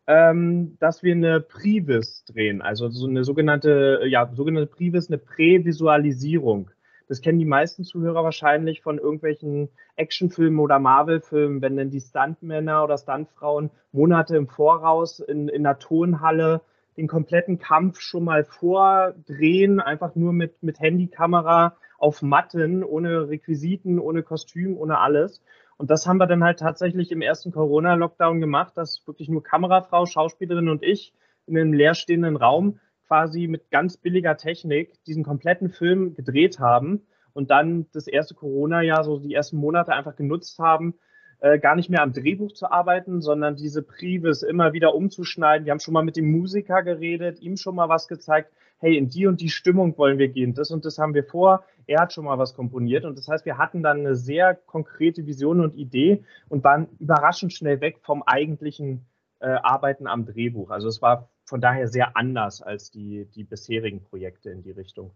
ähm, dass wir eine Privis drehen, also so eine sogenannte, ja, sogenannte Privis, eine Prävisualisierung. Das kennen die meisten Zuhörer wahrscheinlich von irgendwelchen Actionfilmen oder Marvel-Filmen, wenn dann die Stuntmänner oder Stuntfrauen Monate im Voraus in, in einer Tonhalle den kompletten Kampf schon mal vordrehen, einfach nur mit, mit Handykamera auf Matten, ohne Requisiten, ohne Kostüm, ohne alles. Und das haben wir dann halt tatsächlich im ersten Corona-Lockdown gemacht, dass wirklich nur Kamerafrau, Schauspielerin und ich in einem leerstehenden Raum quasi mit ganz billiger Technik diesen kompletten Film gedreht haben und dann das erste Corona-Jahr, so die ersten Monate einfach genutzt haben, äh, gar nicht mehr am Drehbuch zu arbeiten, sondern diese Prives immer wieder umzuschneiden. Wir haben schon mal mit dem Musiker geredet, ihm schon mal was gezeigt. Hey, in die und die Stimmung wollen wir gehen. Das und das haben wir vor. Er hat schon mal was komponiert. Und das heißt, wir hatten dann eine sehr konkrete Vision und Idee und waren überraschend schnell weg vom eigentlichen äh, Arbeiten am Drehbuch. Also es war von daher sehr anders als die, die bisherigen Projekte in die Richtung.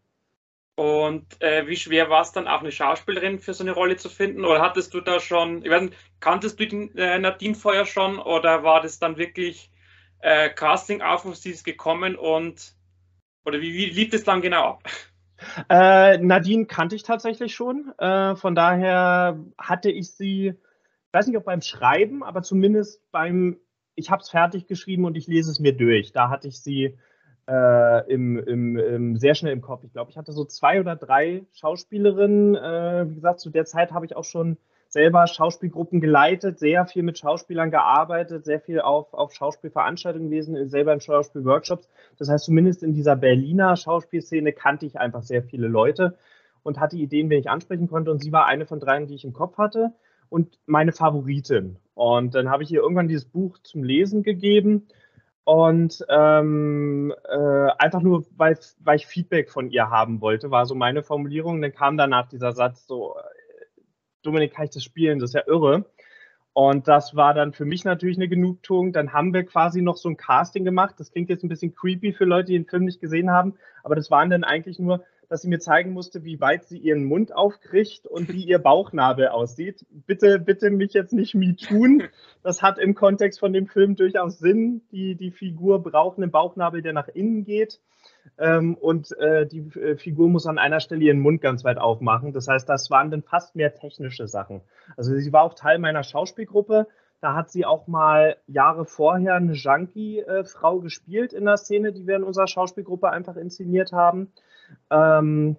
Und äh, wie schwer war es dann auch eine Schauspielerin für so eine Rolle zu finden? Oder hattest du da schon, ich weiß nicht, kanntest du die, äh, Nadine vorher schon oder war das dann wirklich äh, Casting-Aufruf, sie ist gekommen und oder wie, wie lief das dann genau ab? Äh, Nadine kannte ich tatsächlich schon. Äh, von daher hatte ich sie, ich weiß nicht, ob beim Schreiben, aber zumindest beim ich habe es fertig geschrieben und ich lese es mir durch. Da hatte ich sie äh, im, im, im, sehr schnell im Kopf. Ich glaube, ich hatte so zwei oder drei Schauspielerinnen. Äh, wie gesagt, zu der Zeit habe ich auch schon selber Schauspielgruppen geleitet, sehr viel mit Schauspielern gearbeitet, sehr viel auf, auf Schauspielveranstaltungen gewesen, selber in Schauspielworkshops. Das heißt, zumindest in dieser Berliner Schauspielszene kannte ich einfach sehr viele Leute und hatte Ideen, wen ich ansprechen konnte. Und sie war eine von dreien, die ich im Kopf hatte und meine Favoritin. Und dann habe ich ihr irgendwann dieses Buch zum Lesen gegeben und ähm, äh, einfach nur, weil, weil ich Feedback von ihr haben wollte, war so meine Formulierung. Dann kam danach dieser Satz so, Dominik, kann ich das spielen? Das ist ja irre. Und das war dann für mich natürlich eine Genugtuung. Dann haben wir quasi noch so ein Casting gemacht. Das klingt jetzt ein bisschen creepy für Leute, die den Film nicht gesehen haben, aber das waren dann eigentlich nur dass sie mir zeigen musste, wie weit sie ihren Mund aufkriegt und wie ihr Bauchnabel aussieht. Bitte, bitte mich jetzt nicht me tun. Das hat im Kontext von dem Film durchaus Sinn. Die, die Figur braucht einen Bauchnabel, der nach innen geht. Ähm, und äh, die äh, Figur muss an einer Stelle ihren Mund ganz weit aufmachen. Das heißt, das waren dann fast mehr technische Sachen. Also sie war auch Teil meiner Schauspielgruppe. Da hat sie auch mal Jahre vorher eine Junkie-Frau gespielt in der Szene, die wir in unserer Schauspielgruppe einfach inszeniert haben. Ähm,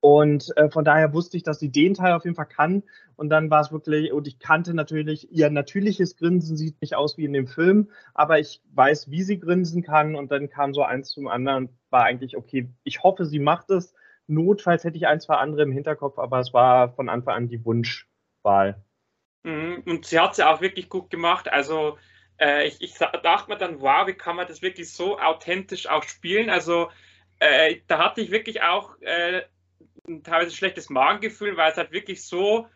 und äh, von daher wusste ich, dass sie den Teil auf jeden Fall kann. Und dann war es wirklich, und ich kannte natürlich, ihr natürliches Grinsen sieht nicht aus wie in dem Film, aber ich weiß, wie sie grinsen kann. Und dann kam so eins zum anderen, war eigentlich, okay, ich hoffe, sie macht es. Notfalls hätte ich ein, zwei andere im Hinterkopf, aber es war von Anfang an die Wunschwahl. Mhm, und sie hat es ja auch wirklich gut gemacht. Also äh, ich, ich, dachte mir dann, wow, wie kann man das wirklich so authentisch auch spielen? Also äh, da hatte ich wirklich auch äh, ein teilweise schlechtes Magengefühl, weil es halt wirklich so,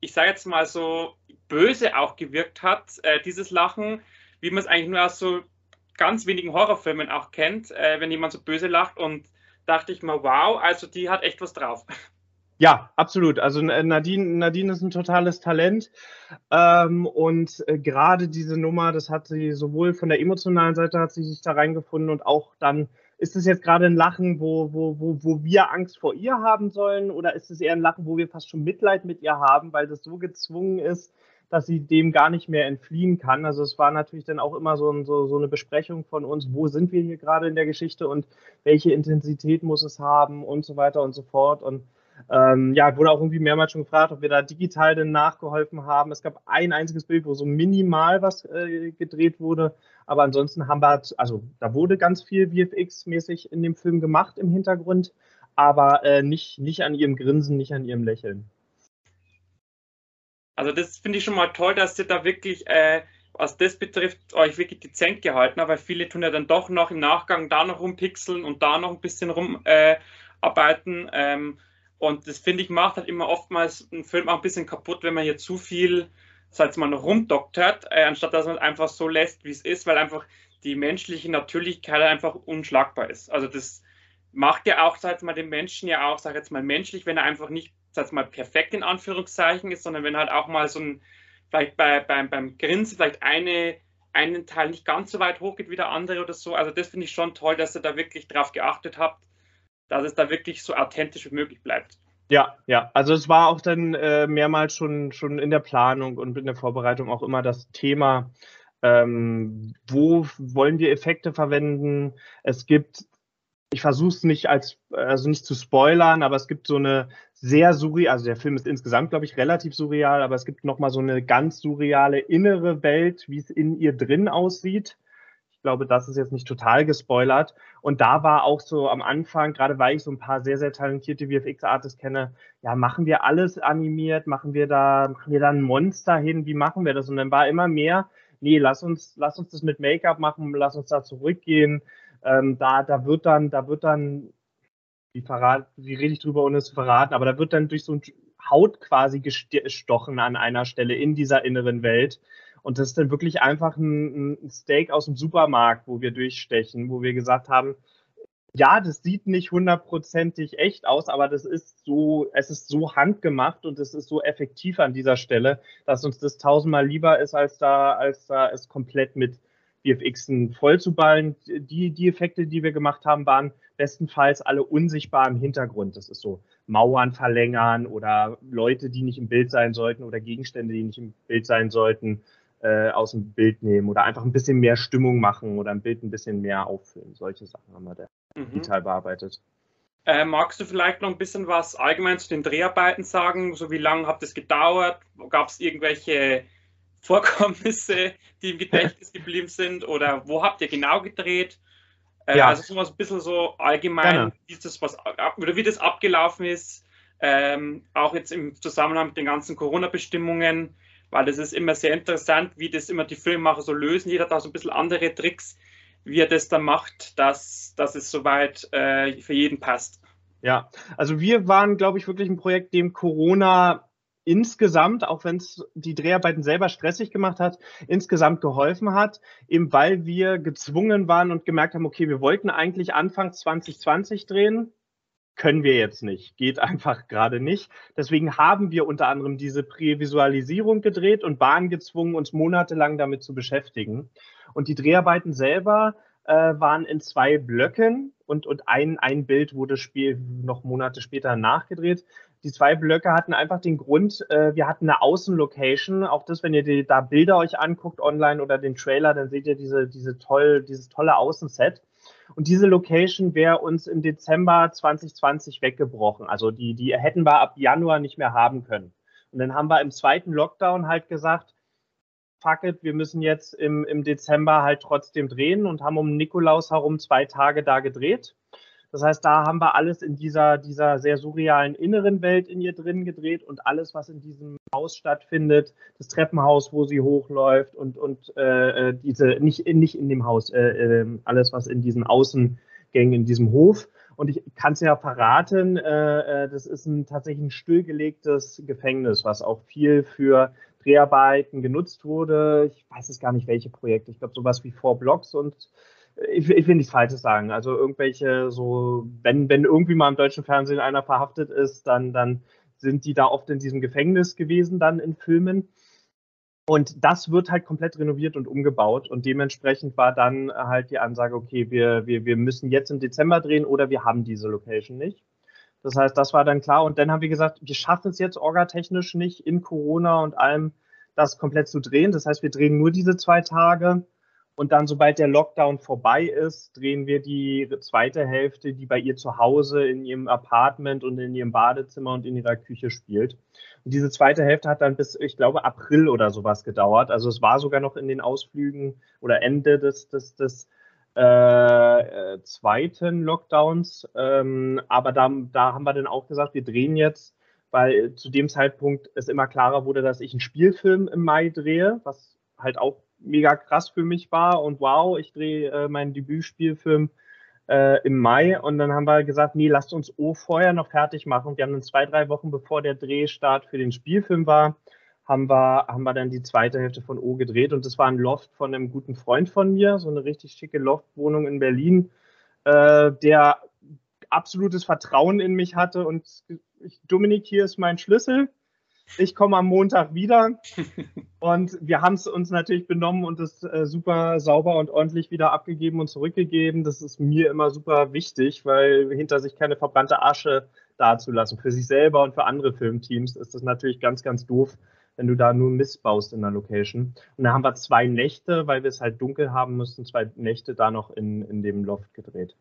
ich sage jetzt mal so böse auch gewirkt hat, äh, dieses Lachen, wie man es eigentlich nur aus so ganz wenigen Horrorfilmen auch kennt, äh, wenn jemand so böse lacht und dachte ich mal, wow, also die hat echt was drauf. Ja, absolut. Also Nadine, Nadine ist ein totales Talent. Ähm, und äh, gerade diese Nummer, das hat sie sowohl von der emotionalen Seite hat sie sich da reingefunden und auch dann, ist es jetzt gerade ein Lachen, wo, wo, wo, wo wir Angst vor ihr haben sollen? Oder ist es eher ein Lachen, wo wir fast schon Mitleid mit ihr haben, weil das so gezwungen ist, dass sie dem gar nicht mehr entfliehen kann. Also es war natürlich dann auch immer so, ein, so, so eine Besprechung von uns, wo sind wir hier gerade in der Geschichte und welche Intensität muss es haben und so weiter und so fort. Und ähm, ja, wurde auch irgendwie mehrmals schon gefragt, ob wir da digital denn nachgeholfen haben. Es gab ein einziges Bild, wo so minimal was äh, gedreht wurde, aber ansonsten haben wir, also da wurde ganz viel VFX-mäßig in dem Film gemacht im Hintergrund, aber äh, nicht, nicht an ihrem Grinsen, nicht an ihrem Lächeln. Also das finde ich schon mal toll, dass ihr da wirklich, äh, was das betrifft, euch wirklich dezent gehalten habt, weil viele tun ja dann doch noch im Nachgang da noch rumpixeln und da noch ein bisschen rumarbeiten. Äh, ähm, und das finde ich macht halt immer oftmals einen Film auch ein bisschen kaputt, wenn man hier zu viel, sag mal, rumdoktert, äh, anstatt dass man es einfach so lässt, wie es ist, weil einfach die menschliche Natürlichkeit einfach unschlagbar ist. Also das macht ja auch, sag mal, den Menschen ja auch, sag jetzt mal, menschlich, wenn er einfach nicht, sag mal, perfekt in Anführungszeichen ist, sondern wenn halt auch mal so ein, vielleicht bei, beim, beim Grinsen vielleicht eine, einen Teil nicht ganz so weit hoch geht wie der andere oder so. Also das finde ich schon toll, dass ihr da wirklich drauf geachtet habt dass es da wirklich so authentisch wie möglich bleibt. Ja, ja, also es war auch dann äh, mehrmals schon, schon in der Planung und in der Vorbereitung auch immer das Thema, ähm, wo wollen wir Effekte verwenden? Es gibt, ich versuche es nicht als, also nicht zu spoilern, aber es gibt so eine sehr surreal, also der Film ist insgesamt, glaube ich, relativ surreal, aber es gibt nochmal so eine ganz surreale innere Welt, wie es in ihr drin aussieht. Ich glaube, das ist jetzt nicht total gespoilert. Und da war auch so am Anfang, gerade weil ich so ein paar sehr, sehr talentierte VFX-Artists kenne, ja, machen wir alles animiert, machen wir da, machen wir da ein Monster hin, wie machen wir das? Und dann war immer mehr, nee, lass uns, lass uns das mit Make-up machen, lass uns da zurückgehen. Ähm, da, da wird dann, da wird dann, wie verrat, wie rede ich drüber, ohne es zu verraten, aber da wird dann durch so ein Haut quasi gestochen an einer Stelle in dieser inneren Welt. Und das ist dann wirklich einfach ein, ein Steak aus dem Supermarkt, wo wir durchstechen, wo wir gesagt haben, ja, das sieht nicht hundertprozentig echt aus, aber das ist so, es ist so handgemacht und es ist so effektiv an dieser Stelle, dass uns das tausendmal lieber ist, als da, als da es komplett mit VFXen voll zu ballen. Die, die Effekte, die wir gemacht haben, waren bestenfalls alle unsichtbar im Hintergrund. Das ist so Mauern verlängern oder Leute, die nicht im Bild sein sollten oder Gegenstände, die nicht im Bild sein sollten äh, aus dem Bild nehmen oder einfach ein bisschen mehr Stimmung machen oder ein Bild ein bisschen mehr auffüllen. Solche Sachen haben wir da mhm. digital bearbeitet. Äh, magst du vielleicht noch ein bisschen was allgemein zu den Dreharbeiten sagen? So wie lange hat es gedauert? Gab es irgendwelche Vorkommnisse, die im Gedächtnis geblieben sind? Oder wo habt ihr genau gedreht? Äh, ja. Also so was ein bisschen so allgemein, wie das, was, oder wie das abgelaufen ist, ähm, auch jetzt im Zusammenhang mit den ganzen Corona-Bestimmungen weil das ist immer sehr interessant, wie das immer die Filmemacher so lösen. Jeder hat auch so ein bisschen andere Tricks, wie er das dann macht, dass, dass es soweit äh, für jeden passt. Ja, also wir waren, glaube ich, wirklich ein Projekt, dem Corona insgesamt, auch wenn es die Dreharbeiten selber stressig gemacht hat, insgesamt geholfen hat, eben weil wir gezwungen waren und gemerkt haben, okay, wir wollten eigentlich Anfang 2020 drehen, können wir jetzt nicht, geht einfach gerade nicht. Deswegen haben wir unter anderem diese Prävisualisierung gedreht und waren gezwungen, uns monatelang damit zu beschäftigen. Und die Dreharbeiten selber äh, waren in zwei Blöcken und, und ein, ein Bild wurde Spiel noch Monate später nachgedreht. Die zwei Blöcke hatten einfach den Grund, äh, wir hatten eine Außenlocation. Auch das, wenn ihr die, da Bilder euch anguckt online oder den Trailer, dann seht ihr diese, diese toll, dieses tolle Außenset. Und diese Location wäre uns im Dezember 2020 weggebrochen. Also die, die hätten wir ab Januar nicht mehr haben können. Und dann haben wir im zweiten Lockdown halt gesagt, fuck it, wir müssen jetzt im, im Dezember halt trotzdem drehen und haben um Nikolaus herum zwei Tage da gedreht. Das heißt, da haben wir alles in dieser, dieser sehr surrealen inneren Welt in ihr drin gedreht und alles, was in diesem Haus stattfindet, das Treppenhaus, wo sie hochläuft und, und äh, äh diese, nicht, nicht in dem Haus, äh, äh, alles, was in diesen Außengängen, in diesem Hof. Und ich kann es ja verraten, äh, äh, das ist ein tatsächlich ein stillgelegtes Gefängnis, was auch viel für Dreharbeiten genutzt wurde. Ich weiß es gar nicht, welche Projekte. Ich glaube, sowas wie Four Blocks und ich, ich will nichts Falsches sagen. Also irgendwelche so, wenn, wenn irgendwie mal im deutschen Fernsehen einer verhaftet ist, dann, dann sind die da oft in diesem Gefängnis gewesen, dann in Filmen. Und das wird halt komplett renoviert und umgebaut. Und dementsprechend war dann halt die Ansage, okay, wir, wir, wir müssen jetzt im Dezember drehen oder wir haben diese Location nicht. Das heißt, das war dann klar. Und dann haben wir gesagt, wir schaffen es jetzt orgatechnisch nicht in Corona und allem das komplett zu drehen. Das heißt, wir drehen nur diese zwei Tage und dann, sobald der Lockdown vorbei ist, drehen wir die zweite Hälfte, die bei ihr zu Hause in ihrem Apartment und in ihrem Badezimmer und in ihrer Küche spielt. Und diese zweite Hälfte hat dann bis, ich glaube, April oder sowas gedauert. Also es war sogar noch in den Ausflügen oder Ende des, des, des äh, zweiten Lockdowns. Ähm, aber da, da haben wir dann auch gesagt, wir drehen jetzt, weil zu dem Zeitpunkt es immer klarer wurde, dass ich einen Spielfilm im Mai drehe, was halt auch mega krass für mich war und wow, ich drehe äh, meinen Debütspielfilm äh, im Mai und dann haben wir gesagt, nee, lasst uns O vorher noch fertig machen. Wir haben dann zwei, drei Wochen bevor der Drehstart für den Spielfilm war, haben wir, haben wir dann die zweite Hälfte von O gedreht und das war ein Loft von einem guten Freund von mir, so eine richtig schicke Loftwohnung in Berlin, äh, der absolutes Vertrauen in mich hatte und ich, Dominik, hier ist mein Schlüssel ich komme am Montag wieder und wir haben es uns natürlich benommen und es äh, super sauber und ordentlich wieder abgegeben und zurückgegeben. Das ist mir immer super wichtig, weil hinter sich keine verbrannte Asche dazulassen. Für sich selber und für andere Filmteams ist das natürlich ganz, ganz doof, wenn du da nur Mist baust in der Location. Und da haben wir zwei Nächte, weil wir es halt dunkel haben mussten, zwei Nächte da noch in, in dem Loft gedreht.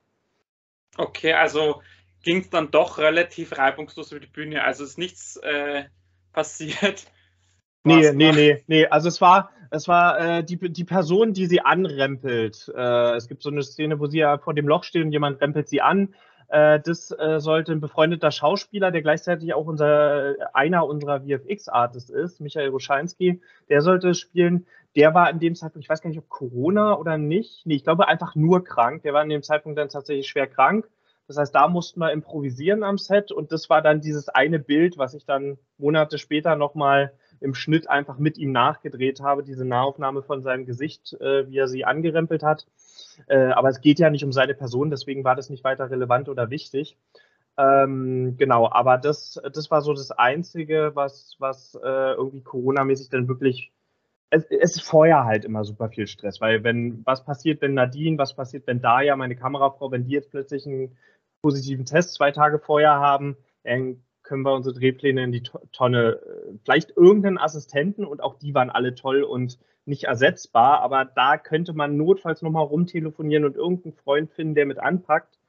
Okay, also ging es dann doch relativ reibungslos über die Bühne. Also ist nichts äh, passiert. Nee, nee, nee, nee. Also es war, es war äh, die, die Person, die sie anrempelt. Äh, es gibt so eine Szene, wo sie ja vor dem Loch steht und jemand rempelt sie an. Äh, das äh, sollte ein befreundeter Schauspieler, der gleichzeitig auch unser, einer unserer VFX-Artists ist, Michael Ruschanski, der sollte spielen. Der war in dem Zeitpunkt, ich weiß gar nicht, ob Corona oder nicht. Nee, ich glaube einfach nur krank. Der war in dem Zeitpunkt dann tatsächlich schwer krank. Das heißt, da mussten wir improvisieren am Set und das war dann dieses eine Bild, was ich dann Monate später nochmal im Schnitt einfach mit ihm nachgedreht habe, diese Nahaufnahme von seinem Gesicht, äh, wie er sie angerempelt hat. Äh, aber es geht ja nicht um seine Person, deswegen war das nicht weiter relevant oder wichtig. Ähm, genau, aber das, das war so das Einzige, was, was äh, irgendwie Corona-mäßig dann wirklich es, es, ist vorher halt immer super viel Stress, weil wenn, was passiert, wenn Nadine, was passiert, wenn Daya, meine Kamerafrau, wenn die jetzt plötzlich einen positiven Test zwei Tage vorher haben, dann können wir unsere Drehpläne in die Tonne. Vielleicht irgendeinen Assistenten und auch die waren alle toll und nicht ersetzbar, aber da könnte man notfalls nochmal rumtelefonieren und irgendeinen Freund finden, der mit anpackt.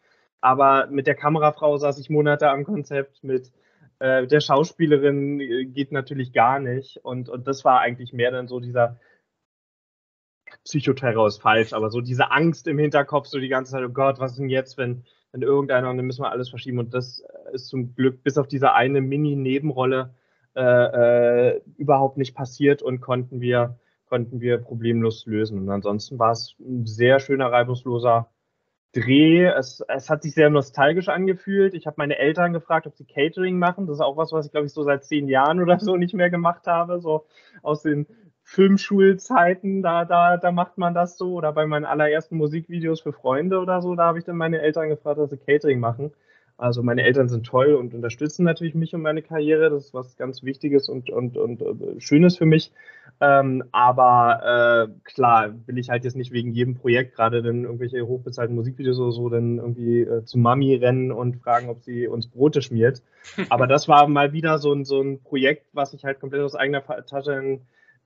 Aber mit der Kamerafrau saß ich Monate am Konzept, mit äh, der Schauspielerin äh, geht natürlich gar nicht. Und, und das war eigentlich mehr dann so dieser Psychoterror ist falsch, aber so diese Angst im Hinterkopf, so die ganze Zeit, oh Gott, was ist denn jetzt, wenn wenn irgendeiner, und dann müssen wir alles verschieben. Und das ist zum Glück bis auf diese eine Mini-Nebenrolle äh, äh, überhaupt nicht passiert und konnten wir, konnten wir problemlos lösen. Und ansonsten war es ein sehr schöner, reibungsloser Dreh. Es, es hat sich sehr nostalgisch angefühlt. Ich habe meine Eltern gefragt, ob sie Catering machen. Das ist auch was, was ich, glaube ich, so seit zehn Jahren oder so nicht mehr gemacht habe. So aus den Filmschulzeiten, da, da, da macht man das so. Oder bei meinen allerersten Musikvideos für Freunde oder so, da habe ich dann meine Eltern gefragt, dass sie Catering machen. Also meine Eltern sind toll und unterstützen natürlich mich und meine Karriere. Das ist was ganz Wichtiges und, und, und äh, Schönes für mich. Ähm, aber äh, klar, will ich halt jetzt nicht wegen jedem Projekt, gerade dann irgendwelche hochbezahlten Musikvideos oder so, dann irgendwie äh, zu Mami rennen und fragen, ob sie uns Brote schmiert. Aber das war mal wieder so ein, so ein Projekt, was ich halt komplett aus eigener Tasche äh,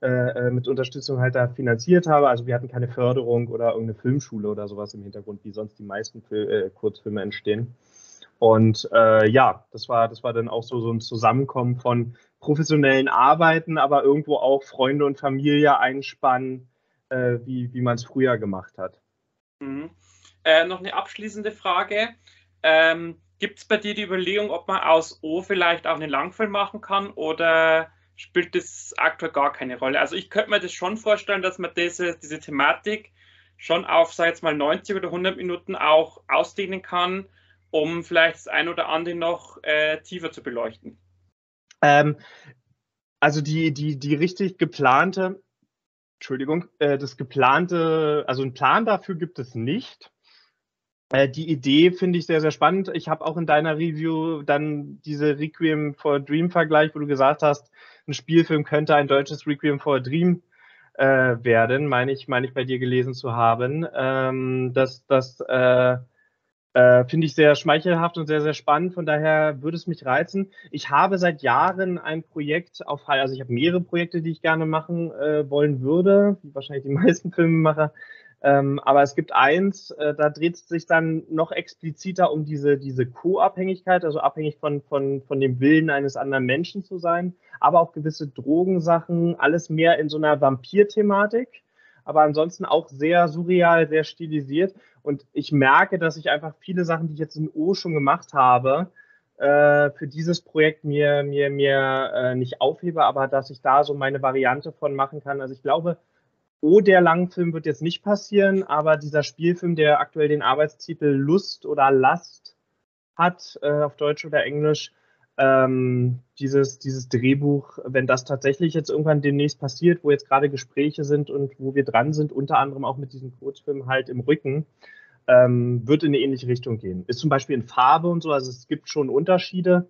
äh, mit Unterstützung halt da finanziert habe. Also wir hatten keine Förderung oder irgendeine Filmschule oder sowas im Hintergrund, wie sonst die meisten Fil äh, Kurzfilme entstehen. Und äh, ja, das war, das war dann auch so, so ein Zusammenkommen von professionellen Arbeiten, aber irgendwo auch Freunde und Familie einspannen, äh, wie, wie man es früher gemacht hat. Mhm. Äh, noch eine abschließende Frage. Ähm, Gibt es bei dir die Überlegung, ob man aus O vielleicht auch einen Langfilm machen kann oder spielt das aktuell gar keine Rolle? Also ich könnte mir das schon vorstellen, dass man diese, diese Thematik schon auf, sag jetzt mal, 90 oder 100 Minuten auch ausdehnen kann um vielleicht das ein oder andere noch äh, tiefer zu beleuchten? Ähm, also die, die, die richtig geplante, Entschuldigung, äh, das geplante, also einen Plan dafür gibt es nicht. Äh, die Idee finde ich sehr, sehr spannend. Ich habe auch in deiner Review dann diese Requiem for Dream Vergleich, wo du gesagt hast, ein Spielfilm könnte ein deutsches Requiem for a Dream äh, werden, meine ich, meine ich bei dir gelesen zu haben. Ähm, dass das äh, äh, Finde ich sehr schmeichelhaft und sehr, sehr spannend. Von daher würde es mich reizen. Ich habe seit Jahren ein Projekt auf, also ich habe mehrere Projekte, die ich gerne machen äh, wollen würde, wie wahrscheinlich die meisten Filmemacher. Ähm, aber es gibt eins, äh, da dreht es sich dann noch expliziter um diese, diese Co-Abhängigkeit, also abhängig von, von, von dem Willen eines anderen Menschen zu sein, aber auch gewisse Drogensachen, alles mehr in so einer Vampir-Thematik aber ansonsten auch sehr surreal, sehr stilisiert. Und ich merke, dass ich einfach viele Sachen, die ich jetzt in O schon gemacht habe, äh, für dieses Projekt mir, mir, mir äh, nicht aufhebe, aber dass ich da so meine Variante von machen kann. Also ich glaube, O der Langfilm wird jetzt nicht passieren, aber dieser Spielfilm, der aktuell den Arbeitstitel Lust oder Last hat, äh, auf Deutsch oder Englisch, ähm, dieses, dieses Drehbuch, wenn das tatsächlich jetzt irgendwann demnächst passiert, wo jetzt gerade Gespräche sind und wo wir dran sind, unter anderem auch mit diesem Kurzfilm halt im Rücken, ähm, wird in eine ähnliche Richtung gehen. Ist zum Beispiel in Farbe und so, also es gibt schon Unterschiede,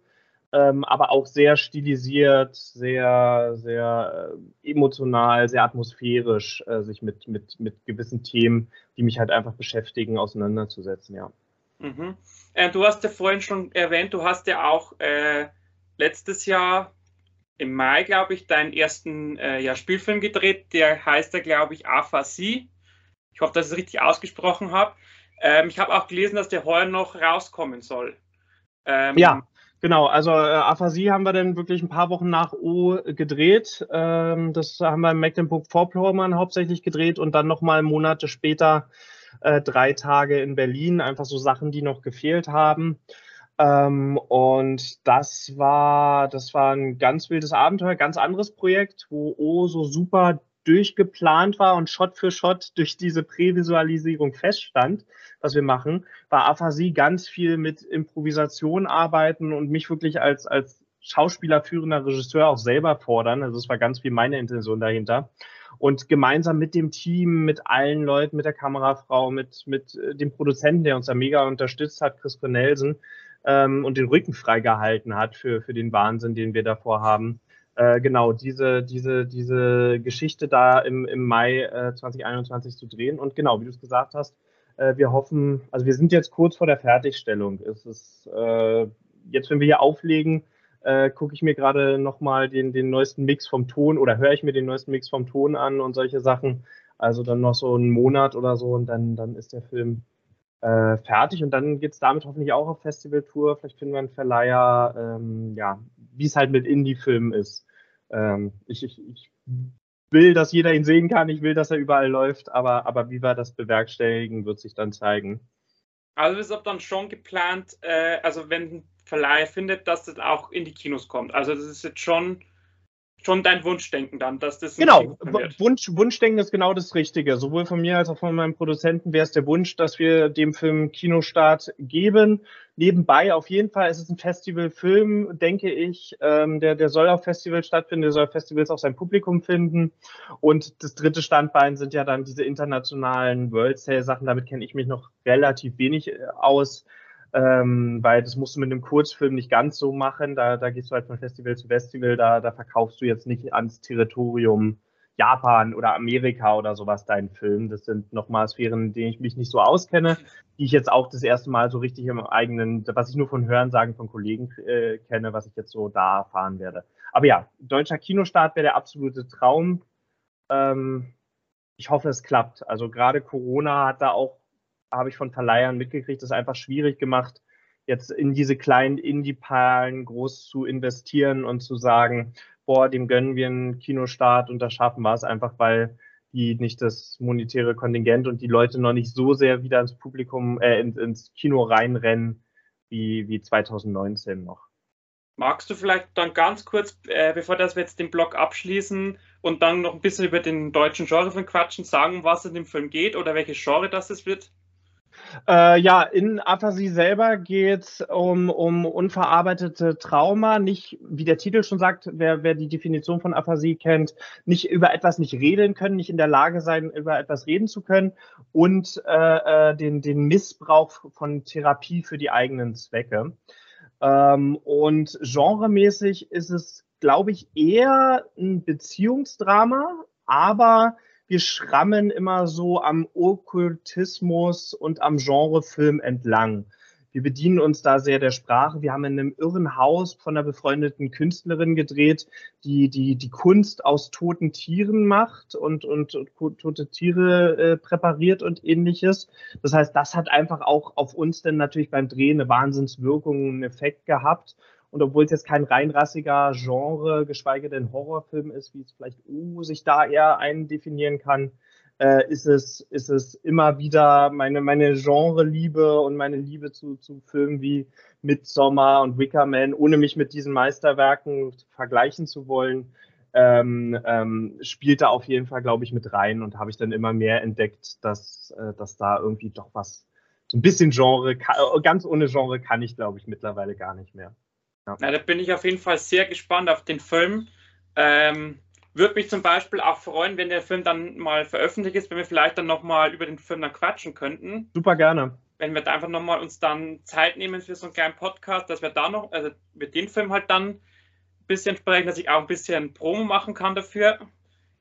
ähm, aber auch sehr stilisiert, sehr, sehr äh, emotional, sehr atmosphärisch, äh, sich mit, mit, mit gewissen Themen, die mich halt einfach beschäftigen, auseinanderzusetzen, ja. Mhm. Äh, du hast ja vorhin schon erwähnt, du hast ja auch äh, letztes Jahr im Mai, glaube ich, deinen ersten äh, ja, Spielfilm gedreht. Der heißt ja, glaube ich, Aphasie. Ich hoffe, dass ich es richtig ausgesprochen habe. Ähm, ich habe auch gelesen, dass der heuer noch rauskommen soll. Ähm, ja, genau. Also äh, Aphasie haben wir dann wirklich ein paar Wochen nach O gedreht. Ähm, das haben wir in Mecklenburg-Vorpommern hauptsächlich gedreht und dann nochmal Monate später äh, drei Tage in Berlin, einfach so Sachen, die noch gefehlt haben. Ähm, und das war, das war ein ganz wildes Abenteuer, ganz anderes Projekt, wo O so super durchgeplant war und Shot für Shot durch diese Prävisualisierung feststand, was wir machen, war Aphasie ganz viel mit Improvisation arbeiten und mich wirklich als, als Schauspieler, führender Regisseur auch selber fordern. Also es war ganz viel meine Intention dahinter und gemeinsam mit dem Team, mit allen Leuten, mit der Kamerafrau, mit, mit äh, dem Produzenten, der uns da mega unterstützt hat, Chris Cornelsen, ähm, und den Rücken freigehalten hat für, für den Wahnsinn, den wir davor haben. Äh, genau, diese, diese, diese Geschichte da im, im Mai äh, 2021 zu drehen. Und genau, wie du es gesagt hast, äh, wir hoffen, also wir sind jetzt kurz vor der Fertigstellung. Es ist äh, jetzt, wenn wir hier auflegen, äh, gucke ich mir gerade nochmal den, den neuesten Mix vom Ton oder höre ich mir den neuesten Mix vom Ton an und solche Sachen. Also dann noch so einen Monat oder so und dann, dann ist der Film fertig und dann geht es damit hoffentlich auch auf Festivaltour. Vielleicht finden wir einen Verleiher, ähm, ja, wie es halt mit Indie-Filmen ist. Ähm, ich, ich, ich will, dass jeder ihn sehen kann, ich will, dass er überall läuft, aber, aber wie wir das bewerkstelligen, wird sich dann zeigen. Also ist auch dann schon geplant, äh, also wenn Verleih findet, dass das auch in die Kinos kommt. Also das ist jetzt schon, schon dein Wunschdenken dann, dass das genau Wunsch, Wunschdenken ist genau das Richtige. Sowohl von mir als auch von meinem Produzenten wäre es der Wunsch, dass wir dem Film Kinostart geben. Nebenbei auf jeden Fall ist es ein Festivalfilm, denke ich. Ähm, der, der soll auf Festivals stattfinden, der soll Festivals auch sein Publikum finden. Und das dritte Standbein sind ja dann diese internationalen World Sale Sachen. Damit kenne ich mich noch relativ wenig äh, aus. Ähm, weil das musst du mit einem Kurzfilm nicht ganz so machen. Da, da gehst du halt von Festival zu Festival, da, da verkaufst du jetzt nicht ans Territorium Japan oder Amerika oder sowas deinen Film. Das sind nochmal Sphären, in denen ich mich nicht so auskenne, die ich jetzt auch das erste Mal so richtig im eigenen, was ich nur von Hörensagen von Kollegen äh, kenne, was ich jetzt so da erfahren werde. Aber ja, deutscher Kinostart wäre der absolute Traum. Ähm, ich hoffe, es klappt. Also gerade Corona hat da auch habe ich von Verleihern mitgekriegt, ist einfach schwierig gemacht, jetzt in diese kleinen Indie-Perlen groß zu investieren und zu sagen, boah, dem gönnen wir einen Kinostart und das schaffen wir es einfach, weil die nicht das monetäre Kontingent und die Leute noch nicht so sehr wieder ins Publikum, äh, ins, ins Kino reinrennen wie, wie 2019 noch. Magst du vielleicht dann ganz kurz, äh, bevor das wir jetzt den Blog abschließen und dann noch ein bisschen über den deutschen Genre von quatschen, sagen, was es in dem Film geht oder welches Genre das es wird? Äh, ja, in Aphasie selber geht es um, um unverarbeitete Trauma, nicht, wie der Titel schon sagt, wer, wer die Definition von Aphasie kennt, nicht über etwas nicht reden können, nicht in der Lage sein, über etwas reden zu können und äh, äh den, den Missbrauch von Therapie für die eigenen Zwecke. Ähm, und genremäßig ist es, glaube ich, eher ein Beziehungsdrama, aber wir schrammen immer so am Okkultismus und am Genrefilm entlang. Wir bedienen uns da sehr der Sprache. Wir haben in einem irren Haus von einer befreundeten Künstlerin gedreht, die die, die Kunst aus toten Tieren macht und, und, und tote Tiere äh, präpariert und ähnliches. Das heißt, das hat einfach auch auf uns denn natürlich beim Drehen eine Wahnsinnswirkung, einen Effekt gehabt. Und obwohl es jetzt kein reinrassiger Genre, geschweige denn Horrorfilm ist, wie es vielleicht U sich da eher eindefinieren kann, äh, ist, es, ist es immer wieder meine, meine Genre-Liebe und meine Liebe zu, zu Filmen wie Midsommar und Wicker Man, ohne mich mit diesen Meisterwerken vergleichen zu wollen, ähm, ähm, spielt da auf jeden Fall, glaube ich, mit rein und habe ich dann immer mehr entdeckt, dass, äh, dass da irgendwie doch was, so ein bisschen Genre, ganz ohne Genre kann ich, glaube ich, mittlerweile gar nicht mehr. Ja. Na, da bin ich auf jeden Fall sehr gespannt auf den Film. Ähm, würde mich zum Beispiel auch freuen, wenn der Film dann mal veröffentlicht ist, wenn wir vielleicht dann nochmal über den Film dann quatschen könnten. Super gerne. Wenn wir da einfach nochmal uns dann Zeit nehmen für so einen kleinen Podcast, dass wir da noch, also mit dem Film halt dann ein bisschen sprechen, dass ich auch ein bisschen Promo machen kann dafür.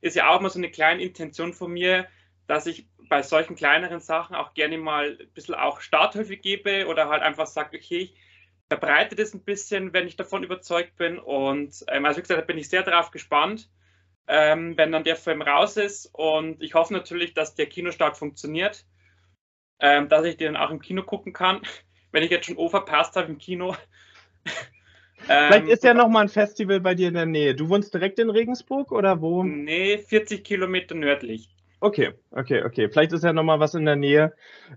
Ist ja auch mal so eine kleine Intention von mir, dass ich bei solchen kleineren Sachen auch gerne mal ein bisschen auch Starthilfe gebe oder halt einfach sage, okay, ich verbreitet es ein bisschen, wenn ich davon überzeugt bin. Und ähm, also wie gesagt, da bin ich sehr darauf gespannt, ähm, wenn dann der Film raus ist. Und ich hoffe natürlich, dass der Kinostart funktioniert, ähm, dass ich den auch im Kino gucken kann. Wenn ich jetzt schon O verpasst habe im Kino. Vielleicht ist ja noch mal ein Festival bei dir in der Nähe. Du wohnst direkt in Regensburg oder wo? Nee, 40 Kilometer nördlich. Okay, okay, okay. Vielleicht ist ja noch mal was in der Nähe.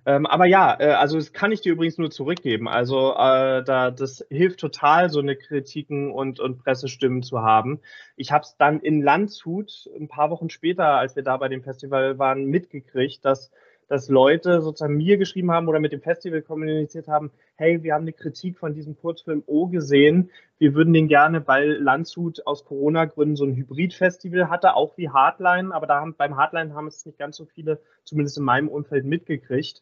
Ähm, aber ja, äh, also das kann ich dir übrigens nur zurückgeben. Also äh, da, das hilft total, so eine Kritiken und, und Pressestimmen zu haben. Ich habe es dann in Landshut ein paar Wochen später, als wir da bei dem Festival waren, mitgekriegt, dass dass Leute sozusagen mir geschrieben haben oder mit dem Festival kommuniziert haben, hey, wir haben eine Kritik von diesem Kurzfilm O gesehen, wir würden den gerne, weil Landshut aus Corona-Gründen so ein Hybrid-Festival hatte, auch wie Hardline, aber da haben, beim Hardline haben es nicht ganz so viele, zumindest in meinem Umfeld, mitgekriegt.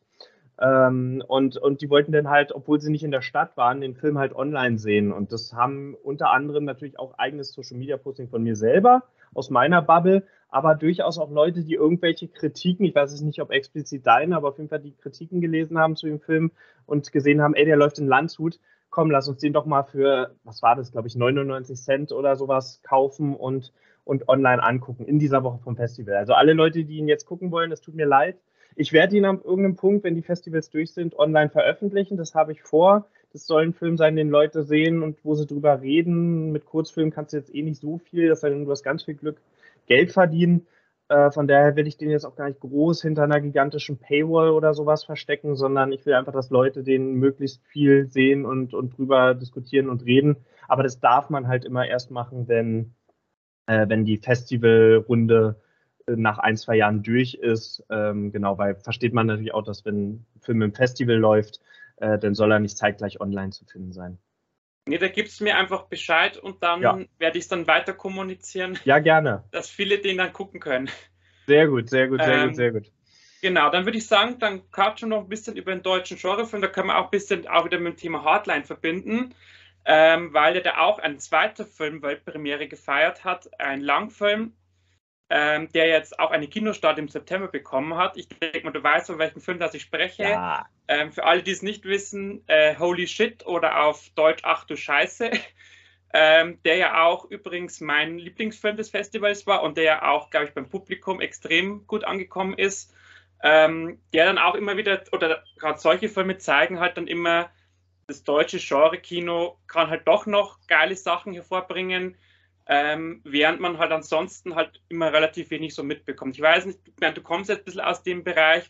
Ähm, und, und die wollten dann halt, obwohl sie nicht in der Stadt waren, den Film halt online sehen. Und das haben unter anderem natürlich auch eigenes Social-Media-Posting von mir selber aus meiner Bubble, aber durchaus auch Leute, die irgendwelche Kritiken, ich weiß es nicht, ob explizit deine, aber auf jeden Fall die Kritiken gelesen haben zu dem Film und gesehen haben, ey, der läuft in Landshut, komm, lass uns den doch mal für, was war das, glaube ich, 99 Cent oder sowas kaufen und, und online angucken in dieser Woche vom Festival. Also alle Leute, die ihn jetzt gucken wollen, es tut mir leid. Ich werde ihn an irgendeinem Punkt, wenn die Festivals durch sind, online veröffentlichen. Das habe ich vor. Das soll ein Film sein, den Leute sehen und wo sie drüber reden. Mit Kurzfilmen kannst du jetzt eh nicht so viel, das sei denn, du hast ganz viel Glück. Geld verdienen. Äh, von daher will ich den jetzt auch gar nicht groß hinter einer gigantischen Paywall oder sowas verstecken, sondern ich will einfach, dass Leute den möglichst viel sehen und, und drüber diskutieren und reden. Aber das darf man halt immer erst machen, wenn, äh, wenn die Festivalrunde nach ein, zwei Jahren durch ist. Ähm, genau, weil versteht man natürlich auch, dass wenn ein Film im Festival läuft, äh, dann soll er nicht zeitgleich online zu finden sein. Nee, da gibst du mir einfach Bescheid und dann ja. werde ich es dann weiter kommunizieren. Ja, gerne. Dass viele den dann gucken können. Sehr gut, sehr gut, sehr ähm, gut, sehr gut. Genau, dann würde ich sagen, dann quatschen wir noch ein bisschen über den deutschen Genrefilm. Da können wir auch ein bisschen auch wieder mit dem Thema Hardline verbinden, ähm, weil er da auch ein zweiter Film Weltpremiere gefeiert hat, ein Langfilm, ähm, der jetzt auch eine Kinostart im September bekommen hat. Ich denke mal, du weißt, von welchem Film das ich spreche. Ja. Ähm, für alle, die es nicht wissen, äh, Holy Shit oder auf Deutsch Ach du Scheiße. ähm, der ja auch übrigens mein Lieblingsfilm des Festivals war und der ja auch, glaube ich, beim Publikum extrem gut angekommen ist. Ähm, der dann auch immer wieder, oder gerade solche Filme zeigen halt dann immer, das deutsche Genre-Kino kann halt doch noch geile Sachen hervorbringen, ähm, während man halt ansonsten halt immer relativ wenig so mitbekommt. Ich weiß nicht, du kommst jetzt ein bisschen aus dem Bereich,